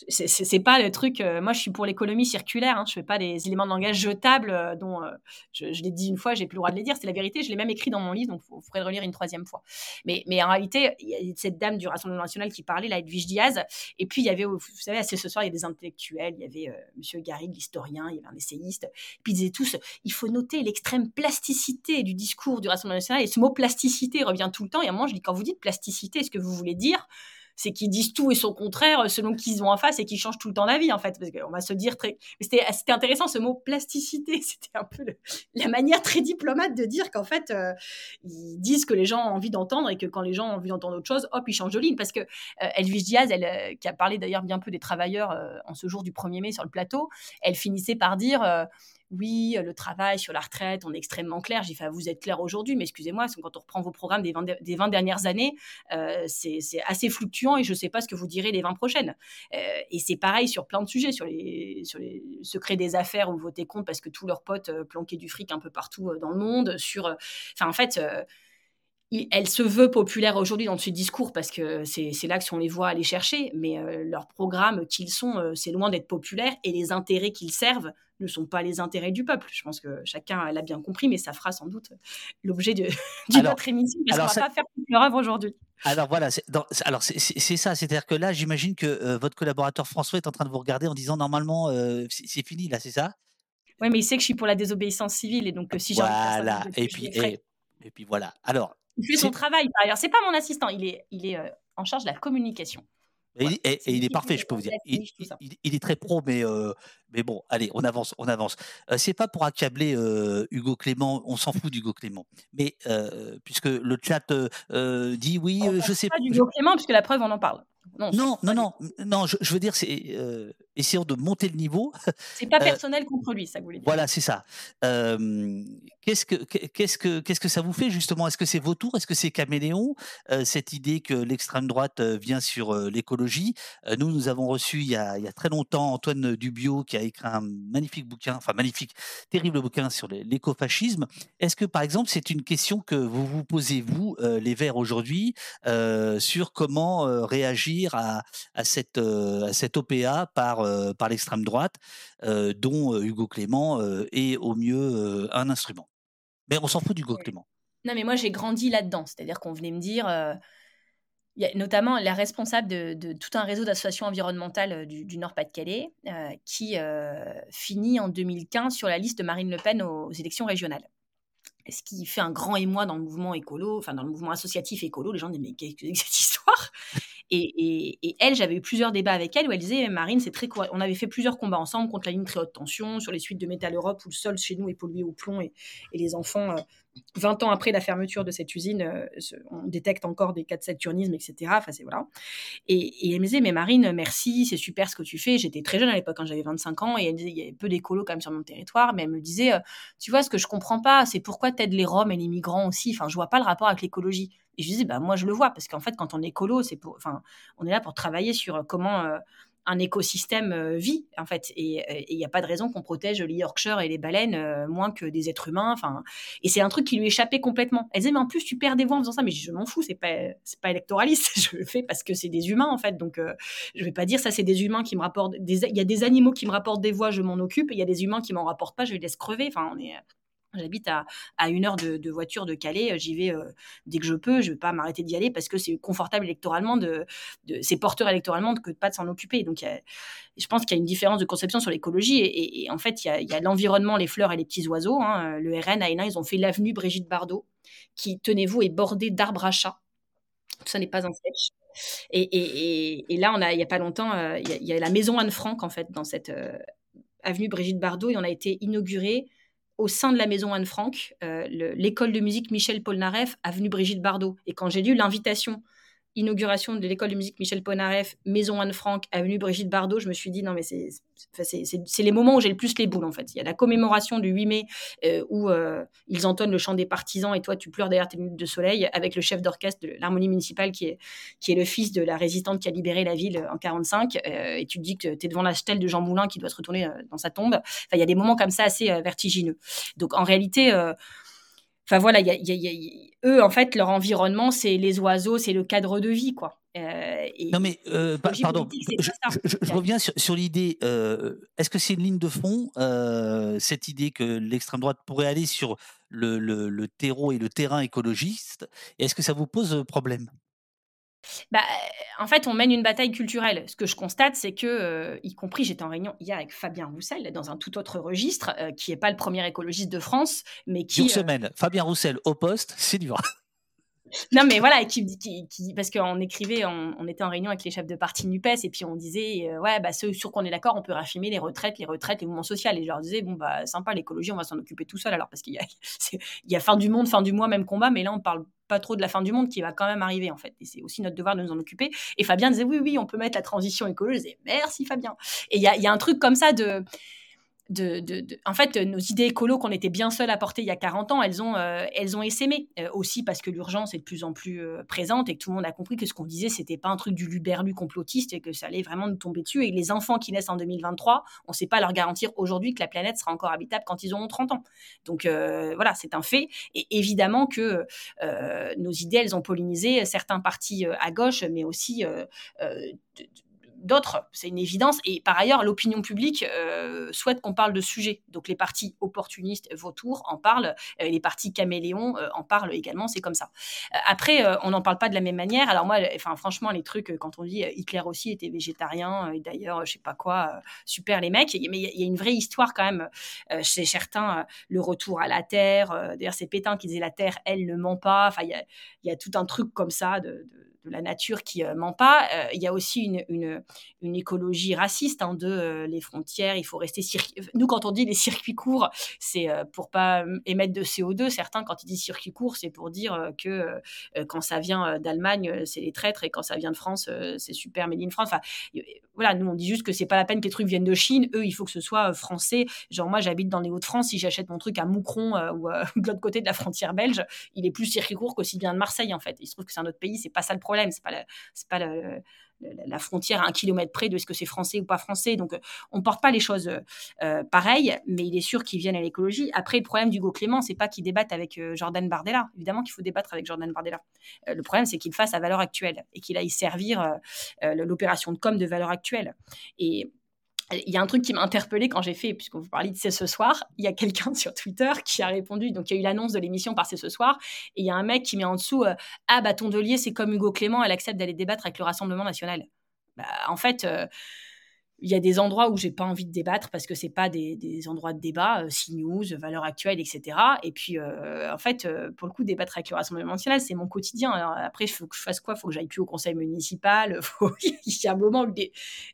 c'est pas le truc. Euh, moi, je suis pour l'économie circulaire. Hein, je fais pas des éléments de langage jetables euh, dont euh, je, l'ai dit une fois, j'ai plus le droit de les dire. C'est la vérité. Je l'ai même écrit dans mon livre, donc il faudrait le relire une troisième fois. Mais, mais en réalité, il y a cette dame du Rassemblement national qui parlait, là, Edwige Diaz. Et puis, il y avait, vous savez, ce soir, il y a des intellectuels. Il y avait Monsieur Garrigue, l'historien. Il y avait un essayiste. Puis ils disaient tous il faut noter l'extrême plasticité du discours du Rassemblement national. Et ce mot plasticité revient tout le temps. Et à un moment, je dis quand vous dites plasticité, est-ce que vous voulez dire c'est qu'ils disent tout et son contraire selon qui ils ont en face et qui changent tout le temps d'avis en fait. Parce qu'on va se dire très. C'était intéressant ce mot plasticité. <laughs> C'était un peu la manière très diplomate de dire qu'en fait euh, ils disent que les gens ont envie d'entendre et que quand les gens ont envie d'entendre autre chose, hop ils changent de ligne. Parce que euh, Elvis Diaz, euh, qui a parlé d'ailleurs bien peu des travailleurs en ce jour du 1er mai sur le plateau, elle finissait par dire oui, le travail sur la retraite, on est extrêmement clair. J'ai fait, vous êtes clair aujourd'hui, mais excusez-moi, quand on reprend vos programmes des 20, dernières années, euh, c'est assez fluctuant et je ne sais pas ce que vous direz les 20 prochaines. Euh, et c'est pareil sur plein de sujets, sur les, secrets des affaires où vous votez contre parce que tous leurs potes euh, planquaient du fric un peu partout dans le monde. Enfin, en fait, elle se veut populaire aujourd'hui dans ce discours parce que c'est là que on les voit aller chercher, mais leurs programmes qu'ils sont, c'est loin d'être populaire et les intérêts qu'ils servent ne sont pas les intérêts du peuple. Je pense que chacun l'a bien compris, mais ça fera sans doute l'objet de, <laughs> d'une autre émission, parce qu'on ne va pas faire toute leur œuvre aujourd'hui. Alors voilà, c'est, alors c'est, ça, c'est-à-dire que là, j'imagine que euh, votre collaborateur François est en train de vous regarder en disant normalement, euh, c'est, fini, là, c'est ça? Oui, mais il sait que je suis pour la désobéissance civile, et donc euh, si j'ai Voilà, et puis, et, et, puis voilà. Alors, il fait son travail par ailleurs. C'est pas mon assistant, il est, il est en charge de la communication. Et, il est parfait, je peux vous dire. Il, est très pro, mais, euh, mais bon, allez, on avance, on avance. Euh, c'est pas pour accabler euh, Hugo Clément, on s'en fout d'Hugo Clément. Mais puisque le chat dit oui, je sais pas. Hugo Clément, puisque la preuve, on en parle. Non, non, non, non, je, veux dire, c'est essayons de monter le niveau. <laughs> C'est pas personnel contre lui, ça voulait dire. Voilà, c'est ça. qu'est-ce que qu'est-ce que qu'est-ce que ça vous fait justement? Est-ce que c'est vos tours? Est-ce que c'est caméléon? Cette idée que l'extrême droite vient sur l'écologie. nous, nous avons reçu il y, a, il y, a, très longtemps Antoine Dubio qui a écrit un magnifique bouquin, enfin magnifique, terrible bouquin sur l'écofascisme. Est-ce que par exemple, c'est une question que vous vous posez vous, les Verts aujourd'hui, sur comment réagir à, cette, euh, à cette OPA par, euh, par l'extrême droite, euh, dont Hugo Clément est au mieux un instrument. Mais on s'en fout d'Hugo Clément. Non, mais moi j'ai grandi là-dedans, c'est-à-dire qu'on venait me dire, il y a notamment la responsable de, tout un réseau d'associations environnementales du, Nord-Pas-de-Calais, qui finit en 2015 sur la liste de Marine Le Pen aux, élections régionales. Ce qui fait un grand émoi dans le mouvement écolo, enfin dans le mouvement associatif écolo, les gens disent mais qu'est-ce que c'est cette histoire? Et, elle, j'avais eu plusieurs débats avec elle où elle disait Marine, c'est très on avait fait plusieurs combats ensemble contre la ligne très haute tension, sur les suites de Métal Europe où le sol chez nous est pollué au plomb et, les enfants, 20 euh, ans après la fermeture de cette usine, euh, on détecte encore des cas de saturnisme, etc. Enfin, c'est voilà. Et, elle me disait Mais Marine, merci, c'est super ce que tu fais. J'étais très jeune à l'époque, quand j'avais 25 ans, et elle disait Il y avait peu d'écolos quand même sur mon territoire, mais elle me disait euh, Tu vois, ce que je comprends pas, c'est pourquoi tu aides les Roms et les migrants aussi? Enfin, je vois pas le rapport avec l'écologie. Et je disais, bah, moi, je le vois, parce qu'en fait, quand on est écolo, c'est on est là pour travailler sur euh, comment euh, un écosystème euh, vit, en fait. Et il n'y a pas de raison qu'on protège les Yorkshire et les baleines moins que des êtres humains. Et c'est un truc qui lui échappait complètement. Elle disait, mais en plus, tu perds des voix en faisant ça. Mais je, m'en fous, c'est pas, pas électoraliste. <laughs> je le fais parce que c'est des humains, en fait. Donc, je vais pas dire ça, c'est des humains qui me rapportent. Il y a des animaux qui me rapportent des voix, je m'en occupe. Il y a des humains qui m'en rapportent pas, je les laisse crever. Enfin, on est J'habite à, à, une heure de, voiture de Calais. J'y vais dès que je peux. Je ne vais pas m'arrêter d'y aller parce que c'est confortable électoralement, de, c'est porteur électoralement que de pas s'en occuper. Donc, je pense qu'il y a une différence de conception sur l'écologie. Et, en fait, il y a, l'environnement, les fleurs et les petits oiseaux. Hein. Le RN à Hénin, ils ont fait l'avenue Brigitte Bardot, qui, tenez-vous, est bordée d'arbres à chat. Tout ça n'est pas un sketch. Et, là, il n'y a pas longtemps, il y, a, il y, a la maison Anne Frank, en fait, dans cette avenue Brigitte Bardot, et on a été inauguré au sein de la maison Anne Frank, euh, l'école de musique Michel Polnareff, avenue Brigitte Bardot. Et quand j'ai lu l'invitation inauguration de l'école de musique Michel Polnareff, Maison Anne-Franck, avenue Brigitte Bardot, je me suis dit, non, mais c'est les moments où j'ai le plus les boules, en fait. Il y a la commémoration du 8 mai euh, où euh, ils entonnent le chant des partisans et toi, tu pleures derrière tes minutes de soleil avec le chef d'orchestre de l'harmonie municipale qui est, qui est le fils de la résistante qui a libéré la ville en 45. Euh, et tu te dis que tu es devant la stèle de Jean Moulin qui doit se retourner dans sa tombe. Enfin, il y a des moments comme ça assez vertigineux. Donc, en réalité, Enfin voilà, eux en fait leur environnement c'est les oiseaux, c'est le cadre de vie quoi. Euh, non mais euh, pardon, je, reviens sur, l'idée. Euh, est-ce que c'est une ligne de fond cette idée que l'extrême droite pourrait aller sur le, le terreau et le terrain écologiste Est-ce que ça vous pose problème? Bah, en fait, on mène une bataille culturelle. Ce que je constate, c'est que, euh, y compris, j'étais en réunion hier avec Fabien Roussel, dans un tout autre registre, euh, qui n'est pas le premier écologiste de France, mais qui... Une euh, semaine, Fabien Roussel au poste, c'est dur. <laughs> non, mais voilà, qui, qui, parce qu'on écrivait, on, était en réunion avec les chefs de parti NUPES, et puis on disait, euh, ouais, bah, ceux sur qu'on est d'accord, on peut raffirmer les retraites, les retraites, les mouvements sociaux. Et je leur disais, bon, bah, sympa, l'écologie, on va s'en occuper tout seul alors, parce qu'il y a, <laughs> il y a fin du monde, fin du mois, même combat, mais là, on parle pas trop de la fin du monde qui va quand même arriver en fait. Et c'est aussi notre devoir de nous en occuper. Et Fabien disait oui, oui, on peut mettre la transition écologique. Merci Fabien. Et il y a, un truc comme ça de de, en fait, nos idées écolo qu'on était bien seuls à porter il y a 40 ans, elles ont, euh, elles ont essaimé. Euh, aussi parce que l'urgence est de plus en plus euh, présente et que tout le monde a compris que ce qu'on disait, c'était pas un truc du luberlu complotiste et que ça allait vraiment nous tomber dessus. Et les enfants qui naissent en 2023, on ne sait pas leur garantir aujourd'hui que la planète sera encore habitable quand ils auront 30 ans. Donc voilà, c'est un fait. Et évidemment que nos idées, elles ont pollinisé certains partis à gauche, mais aussi d'autres, c'est une évidence. Et par ailleurs, l'opinion publique euh, souhaite qu'on parle de sujets. Donc les partis opportunistes, vautours en parlent, euh, les partis caméléons euh, en parlent également, c'est comme ça. après, on n'en parle pas de la même manière. Alors moi, enfin franchement, les trucs, quand on dit Hitler aussi était végétarien, et d'ailleurs, je sais pas quoi, super les mecs, mais il y, a une vraie histoire quand même chez certains, le retour à la Terre. D'ailleurs, c'est Pétain qui disait la Terre, elle ne ment pas. Enfin, il y a, tout un truc comme ça de la nature qui euh, ment pas. Euh, il y a aussi une, une, écologie raciste hein, de euh, les frontières. Il faut rester nous quand on dit les circuits courts, c'est pour pas émettre de CO2. Certains quand ils disent circuit court, c'est pour dire que quand ça vient d'Allemagne, c'est les traîtres et quand ça vient de France, c'est super made in France. Enfin, voilà, nous on dit juste que c'est pas la peine que les trucs viennent de Chine. Eux, il faut que ce soit français. Genre moi, j'habite dans les Hauts-de-France. Si j'achète mon truc à Moucron ou <laughs> de l'autre côté de la frontière belge, il est plus circuit court qu'aussi bien de Marseille en fait. Il se trouve que c'est un autre pays, c'est pas ça le problème problème. C'est pas la, c'est pas la, frontière à un kilomètre près de est-ce que c'est français ou pas français. Donc, euh, on porte pas les choses euh, pareilles, mais il est sûr qu'ils viennent à l'écologie. Après, le problème d'Hugo Clément, c'est pas qu'il débatte avec euh, Jordan Bardella. Évidemment qu'il faut débattre avec Jordan Bardella. le problème, c'est qu'il fasse à valeur actuelle et qu'il aille servir l'opération de com de valeur actuelle. Et il y a un truc qui m'a interpellé quand j'ai fait, puisque vous parlez de C'est ce soir, il y a quelqu'un <laughs> sur Twitter qui a répondu, donc il y a eu l'annonce de l'émission par C'est ce soir, et il y a un mec qui met en dessous euh, Ah, bah Tondelier, c'est comme Hugo Clément, elle accepte d'aller débattre avec le Rassemblement national. Bah, en fait, euh, il y a des endroits où j'ai pas envie de débattre parce que c'est pas des, des, endroits de débat, euh, CNews, valeurs actuelles, etc. Et puis, euh, en fait, euh, pour le coup, débattre avec le Rassemblement national, c'est mon quotidien. Alors, après, il faut que je fasse quoi? Il faut que j'aille plus au conseil municipal. <laughs> il y a un moment où,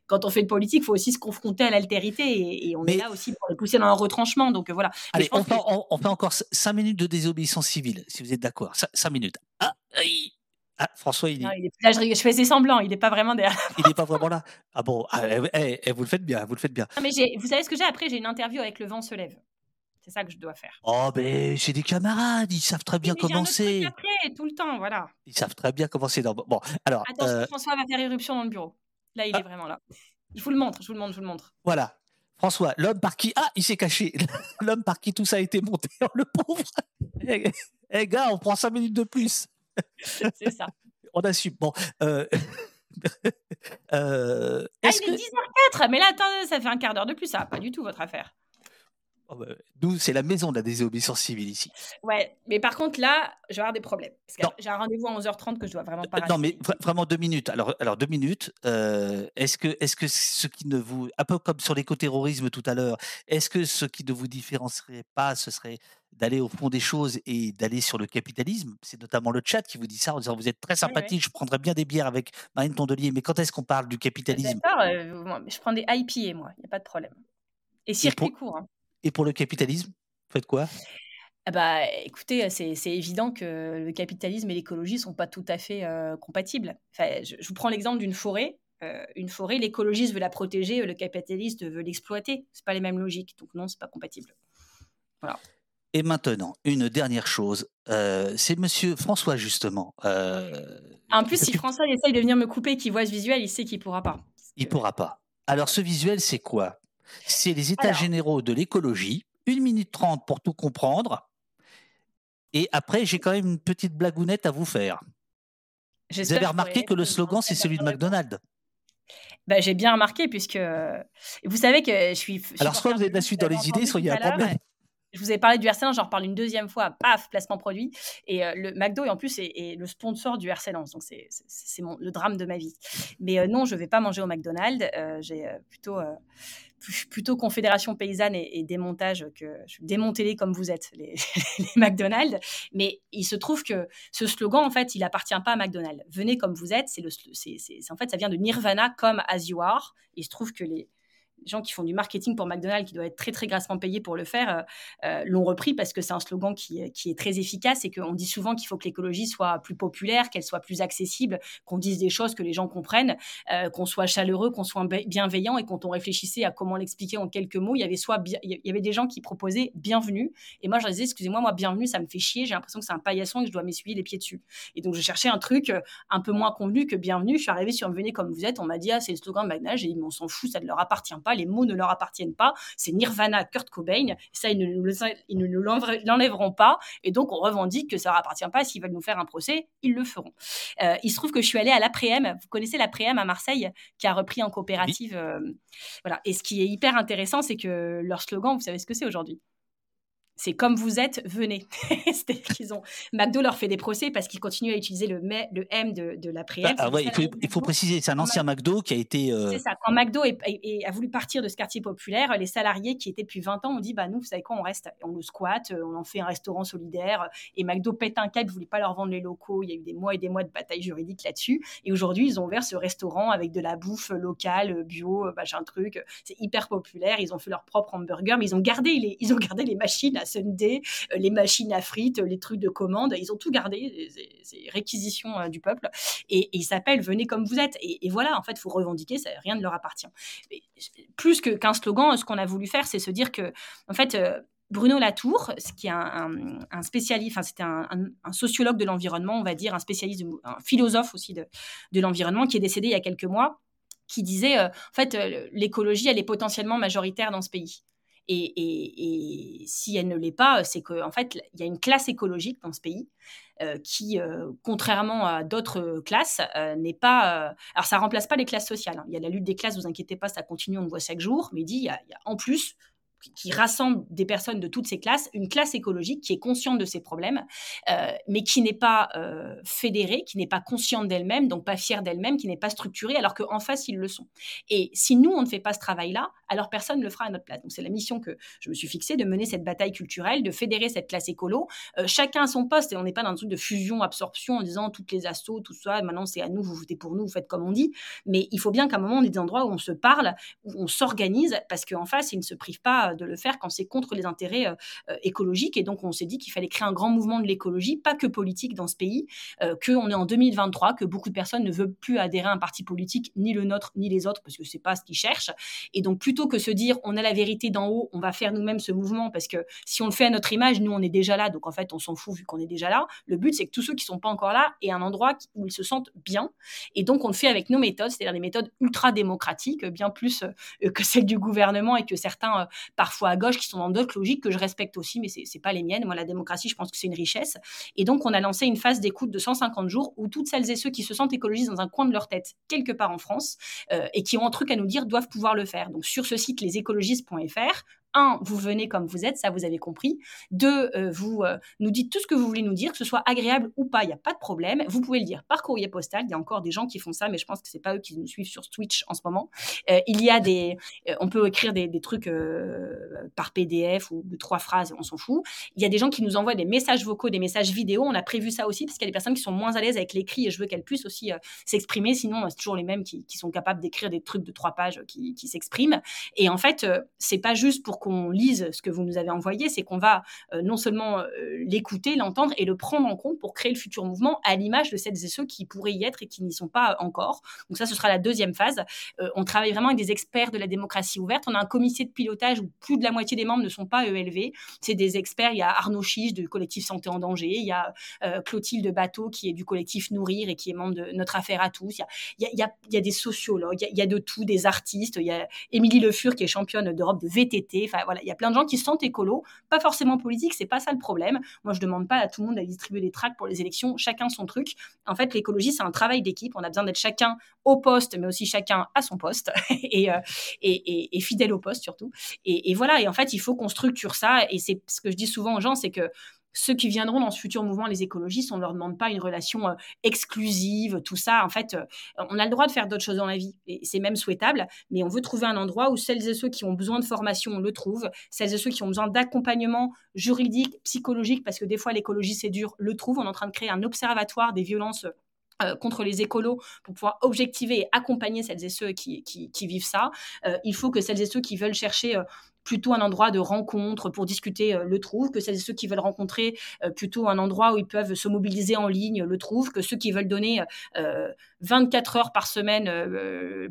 quand on fait de politique, il faut aussi se confronter à l'altérité et, on est là aussi pour le pousser dans un retranchement. Donc voilà. Allez, on, fait, on, fait, encore 5 minutes de désobéissance civile, si vous êtes d'accord. 5 minutes. Ah, ah, François, il, est... là, je, je faisais semblant, il n'est pas vraiment derrière. il n'est pas vraiment là. Ah bon, ah, eh, eh, eh, vous le faites bien, vous le faites bien. mais vous savez ce que j'ai? Après J'ai une interview avec Le Vent se lève. C'est ça que je dois faire. Oh, mais j'ai des camarades, ils savent très bien comment c'est. après, tout le temps, voilà. Ils savent très bien comment c'est. Bon, alors. Attention, euh, François va faire éruption dans le bureau. Là, il est ah. vraiment là. Je vous le montre, je vous le montre, je vous le montre. Voilà. François, l'homme par qui. Ah, il s'est caché. <laughs> l'homme par qui tout ça a été monté, <laughs> le pauvre. Eh, gars, on prend cinq minutes de plus. <laughs> c'est ça on assume. Bon. Euh, <laughs> euh, ah, il est, 10h04, mais là, attendez, ça fait un quart d'heure de plus, ça pas du tout votre affaire. Oh, bah, nous, c'est la maison de la désobéissance civile ici. Ouais, mais par contre, là, je vais avoir des problèmes. Parce que j'ai un rendez-vous à 11h30 que je dois vraiment pas Non, mais vraiment deux minutes. Alors, alors deux minutes. Euh, est-ce que, est que ce qui ne vous. Un peu comme sur l'écoterrorisme tout à l'heure, est-ce que ce qui ne vous différencierait pas, ce serait d'aller au fond des choses et d'aller sur le capitalisme C'est notamment le chat qui vous dit ça en disant Vous êtes très sympathique, je prendrais bien des bières avec Marine Tondelier, mais quand est-ce qu'on parle du capitalisme? D'accord, euh, je prends des IPA, moi, il n'y a pas de problème. Et circuit court. Hein. Et pour le capitalisme, faites quoi? Ah bah, écoutez, c'est évident que le capitalisme et l'écologie ne sont pas tout à fait euh, compatibles. Enfin, je, vous prends l'exemple d'une forêt. Euh, une forêt, l'écologiste veut la protéger, le capitaliste veut l'exploiter. C'est pas les mêmes logiques, donc non, c'est pas compatible. Voilà. Et maintenant, une dernière chose, euh, c'est Monsieur François justement. en plus, si François essaye de venir me couper, qu'il voit ce visuel, il sait qu'il pourra pas. Il pourra pas. Alors, ce visuel, c'est quoi? C'est les états généraux de l'écologie, 1 minute 30 pour tout comprendre. Et après, j'ai quand même une petite blagounette à vous faire. Vous avez remarqué que le slogan, c'est celui de McDonald's bah, J'ai bien remarqué, puisque vous savez que je suis. Alors, soit vous êtes la suite dans les idées, soit il y a un problème. Je vous ai parlé du RC j'en reparle une deuxième fois, paf, placement produit. Et euh, le McDo, et en plus, est, le sponsor du RC Donc, c'est le drame de ma vie. Mais euh, non, je ne vais pas manger au McDonald's. Euh, j'ai plutôt plutôt confédération paysanne et, démontage que démontez-les comme vous êtes, <laughs> les, McDonald's. Mais il se trouve que ce slogan, en fait, il appartient pas à McDonald's. Venez comme vous êtes, c'est, en fait, ça vient de Nirvana comme as you are. Il se trouve que les, gens qui font du marketing pour McDonald's, qui doivent être très très grassement payés pour le faire, euh, euh, l'ont repris parce que c'est un slogan qui, qui, est très efficace et qu'on dit souvent qu'il faut que l'écologie soit plus populaire, qu'elle soit plus accessible, qu'on dise des choses que les gens comprennent, euh, qu'on soit chaleureux, qu'on soit bienveillant. Et quand on réfléchissait à comment l'expliquer en quelques mots, il y avait soit il y avait des gens qui proposaient bienvenue. Et moi je disais excusez-moi moi bienvenue ça me fait chier, j'ai l'impression que c'est un paillasson et que je dois m'essuyer les pieds dessus. Et donc je cherchais un truc un peu moins convenu que bienvenue. Je suis arrivée sur venez comme vous êtes, on m'a dit ah c'est le slogan de McDonald's. Et on s'en fout, ça ne leur appartient pas les mots ne leur appartiennent pas. C'est Nirvana, Kurt Cobain. Ça, ils ne, nous l'enlèveront pas. Et donc, on revendique que ça leur appartient pas. S'ils veulent nous faire un procès, ils le feront. Euh, il se trouve que je suis allée à l'après-m. Vous connaissez l'après-m à Marseille, qui a repris en coopérative. Euh, voilà. Et ce qui est hyper intéressant, c'est que leur slogan, vous savez ce que c'est aujourd'hui? C'est comme vous êtes, venez. <laughs> qu'ils ont. McDo leur fait des procès parce qu'ils continuent à utiliser le, le M de, de la bah, ah il, faut, préciser, c'est un ancien McDo qui a été. Euh, c'est ça. Quand McDo a voulu partir de ce quartier populaire, les salariés qui étaient depuis 20 ans ont dit bah nous, vous savez quoi, on reste, on le squatte, on en fait un restaurant solidaire. Et McDo pète un câble, ne voulait pas leur vendre les locaux. Il y a eu des mois et des mois de bataille juridique là-dessus. Et aujourd'hui, ils ont ouvert ce restaurant avec de la bouffe locale, bio, machin truc. C'est hyper populaire. Ils ont fait leur propre hamburger, mais ils ont gardé les, ils ont gardé les machines à Euh, les machines à frites, les trucs de commande. Ils ont tout gardé, ces réquisitions euh, du peuple. Et, ils s'appellent Venez comme vous êtes. Et, voilà, en fait, il faut revendiquer, ça, rien ne leur appartient. plus qu'un slogan, ce qu'on a voulu faire, c'est se dire que, en fait, euh, Bruno Latour, qui est un, spécialiste, enfin c'était un, sociologue de l'environnement, on va dire, un spécialiste, un philosophe aussi de, de l'environnement, qui est décédé il y a quelques mois, qui disait, en fait, l'écologie, elle est potentiellement majoritaire dans ce pays. Et, si elle ne l'est pas, c'est qu'en fait, il y a une classe écologique dans ce pays euh, qui, euh, contrairement à d'autres classes, euh, n'est pas. alors, ça remplace pas les classes sociales. Hein. Il y a la lutte des classes, vous inquiétez pas, ça continue, on le voit chaque jour. Mais dit, il y a en plus qui rassemble des personnes de toutes ces classes, une classe écologique qui est consciente de ses problèmes, euh, mais qui n'est pas euh, fédérée, qui n'est pas consciente d'elle-même, donc pas fière d'elle-même, qui n'est pas structurée, alors qu'en face, ils le sont. Et si nous, on ne fait pas ce travail-là, alors personne ne le fera à notre place. Donc c'est la mission que je me suis fixée, de mener cette bataille culturelle, de fédérer cette classe écolo, euh, chacun à son poste, et on n'est pas dans un truc de fusion-absorption en disant toutes les assos, tout ça, maintenant c'est à nous, vous votez pour nous, vous faites comme on dit, mais il faut bien qu'à un moment, on ait des endroits où on se parle, où on s'organise, parce qu'en face, ils ne se privent pas de le faire quand c'est contre les intérêts euh, euh, écologiques. Et donc, on s'est dit qu'il fallait créer un grand mouvement de l'écologie, pas que politique dans ce pays, euh, qu'on est en 2023, que beaucoup de personnes ne veulent plus adhérer à un parti politique, ni le nôtre, ni les autres, parce que c'est pas ce qu'ils cherchent. Et donc, plutôt que se dire on a la vérité d'en haut, on va faire nous-mêmes ce mouvement, parce que si on le fait à notre image, nous, on est déjà là. Donc, en fait, on s'en fout vu qu'on est déjà là. Le but, c'est que tous ceux qui sont pas encore là aient un endroit où ils se sentent bien. Et donc, on le fait avec nos méthodes, c'est-à-dire des méthodes ultra démocratiques, bien plus que celles du gouvernement et que certains, parfois gauche qui sont dans d'autres logiques que je respecte aussi, mais ce n'est pas les miennes. Moi, la démocratie, je pense que c'est une richesse. Et donc, on a lancé une phase d'écoute de 150 jours où toutes celles et ceux qui se sentent écologistes dans un coin de leur tête, quelque part en France, euh, et qui ont un truc à nous dire, doivent pouvoir le faire. Donc, sur ce site, lesécologistes.fr, un, vous venez comme vous êtes, ça vous avez compris. Deux, euh, vous euh, nous dites tout ce que vous voulez nous dire, que ce soit agréable ou pas, il n'y a pas de problème. Vous pouvez le dire par courrier postal. Il y a encore des gens qui font ça, mais je pense que c'est pas eux qui nous suivent sur Twitch en ce moment. Euh, il y a des, on peut écrire des, trucs par PDF ou de trois phrases, on s'en fout. Il y a des gens qui nous envoient des messages vocaux, des messages vidéo. On a prévu ça aussi parce qu'il y a des personnes qui sont moins à l'aise avec l'écrit et je veux qu'elles puissent aussi s'exprimer. Sinon, c'est toujours les mêmes qui, qui sont capables d'écrire des trucs de trois pages qui, qui s'expriment. Et en fait, c'est pas juste pour qu'on lise ce que vous nous avez envoyé, c'est qu'on va euh, non seulement euh, l'écouter, l'entendre et le prendre en compte pour créer le futur mouvement à l'image de celles et ceux qui pourraient y être et qui n'y sont pas encore. Donc ça, ce sera la deuxième phase. Euh, on travaille vraiment avec des experts de la démocratie ouverte. On a un comité de pilotage où plus de la moitié des membres ne sont pas ELV. C'est des experts. Il y a Arnaud Chiche du collectif Santé en danger. Il y a Clotilde Bateau qui est du collectif Nourrir et qui est membre de Notre Affaire à tous. Il y a, y a, il y a des sociologues, il y a, de tout, des artistes. Il y a Émilie Le Fur qui est championne d'Europe de VTT. Voilà, il y a plein de gens qui se sentent écolos, pas forcément politiques, c'est pas ça le problème. Moi, je demande pas à tout le monde d'aller distribuer des tracts pour les élections, chacun son truc. En fait, l'écologie, c'est un travail d'équipe. On a besoin d'être chacun au poste, mais aussi chacun à son poste <laughs> et, euh, et, et, fidèle au poste surtout. Et, et voilà, et en fait, il faut qu'on structure ça. Et c'est ce que je dis souvent aux gens, c'est que ceux qui viendront dans ce futur mouvement, les écologistes, on ne leur demande pas une relation euh, exclusive, tout ça. En fait, euh, on a le droit de faire d'autres choses dans la vie, et c'est même souhaitable, mais on veut trouver un endroit où celles et ceux qui ont besoin de formation, on le trouve, celles et ceux qui ont besoin d'accompagnement juridique, psychologique, parce que des fois l'écologie c'est dur, le trouvent. On est en train de créer un observatoire des violences euh, contre les écolos pour pouvoir objectiver et accompagner celles et ceux qui, vivent ça. il faut que celles et ceux qui veulent chercher plutôt un endroit de rencontre pour discuter euh, le trouvent, que celles et ceux qui veulent rencontrer euh, plutôt un endroit où ils peuvent se mobiliser en ligne le trouvent, que ceux qui veulent donner 24 euh, heures par semaine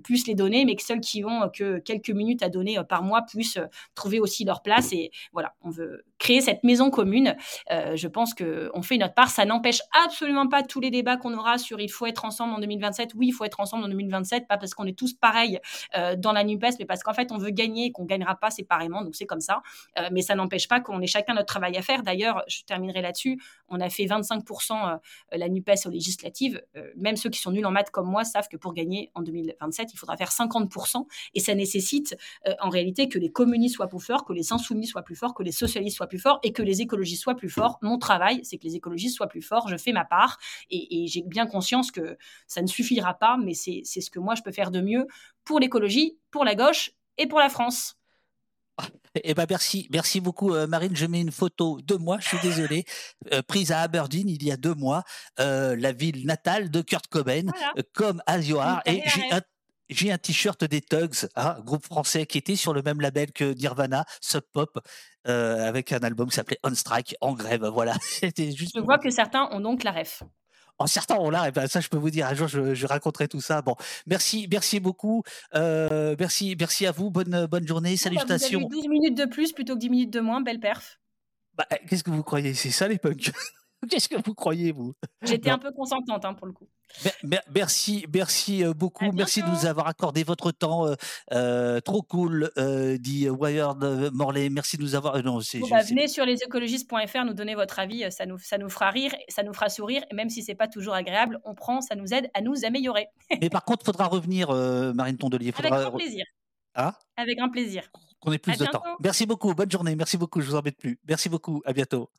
puissent les donner, mais que ceux qui ont que quelques minutes à donner par mois puissent trouver aussi leur place. Et voilà, on veut créer cette maison commune. je pense qu'on fait notre part. Ça n'empêche absolument pas tous les débats qu'on aura sur il faut être ensemble en 2027. Oui, il faut être ensemble en 2027, pas parce qu'on est tous pareils dans la NUPES, mais parce qu'en fait, on veut gagner et qu'on ne gagnera pas séparément donc c'est comme ça. Euh, mais ça n'empêche pas qu'on ait chacun notre travail à faire. D'ailleurs, je terminerai là-dessus, on a fait 25% euh, la NUPES aux législatives. Euh, même ceux qui sont nuls en comme moi savent que pour gagner en 2027, il faudra faire 50%. Et ça nécessite en réalité que les communistes soient plus forts, que les insoumis soient plus forts, que les socialistes soient plus forts et que les écologistes soient plus forts. Mon travail, c'est que les écologistes soient plus forts. Je fais ma part et, et j'ai bien conscience que ça ne suffira pas, mais c'est ce que moi je peux faire de mieux pour l'écologie, pour la gauche et pour la France. Eh ben merci, merci beaucoup euh, Marine. Je mets une photo de moi, je suis désolé, euh, prise à Aberdeen il y a deux mois, euh, la ville natale de Kurt Cobain, comme Azioar. Et j'ai un, t-shirt des Tugs, hein, groupe français qui était sur le même label que Nirvana, Sub Pop, avec un album qui s'appelait On Strike, en grève. Voilà. <laughs> juste je vois que certains ont donc la ref en certains ont là, et ben ça je peux vous dire, un jour je, je raconterai tout ça. Bon, merci, merci beaucoup, euh, merci, merci à vous, bonne, bonne journée, salutations. Bah, vous avez 12 minutes de plus plutôt que 10 minutes de moins, belle perf. Bah, Qu'est-ce que vous croyez? C'est ça les punks <laughs> <laughs> Qu'est-ce que vous croyez, vous? J'étais un peu consentante hein, pour le coup. Merci, merci euh, beaucoup. Merci de nous avoir accordé votre temps. Euh, euh, trop cool, dit Wired Morley. Merci de nous avoir. non, bah, venez sur lesécologistes.fr nous donner votre avis. Ça nous, ça nous fera rire, ça nous fera sourire. Et même si c'est pas toujours agréable, on prend, ça nous aide à nous améliorer. <laughs> Mais par contre, il faudra revenir, Marine Tondelier. Avec grand plaisir. Ah? Avec grand plaisir. Qu'on ait plus de temps. Merci beaucoup. Bonne journée. Merci beaucoup. Je vous embête plus. Merci beaucoup. À bientôt.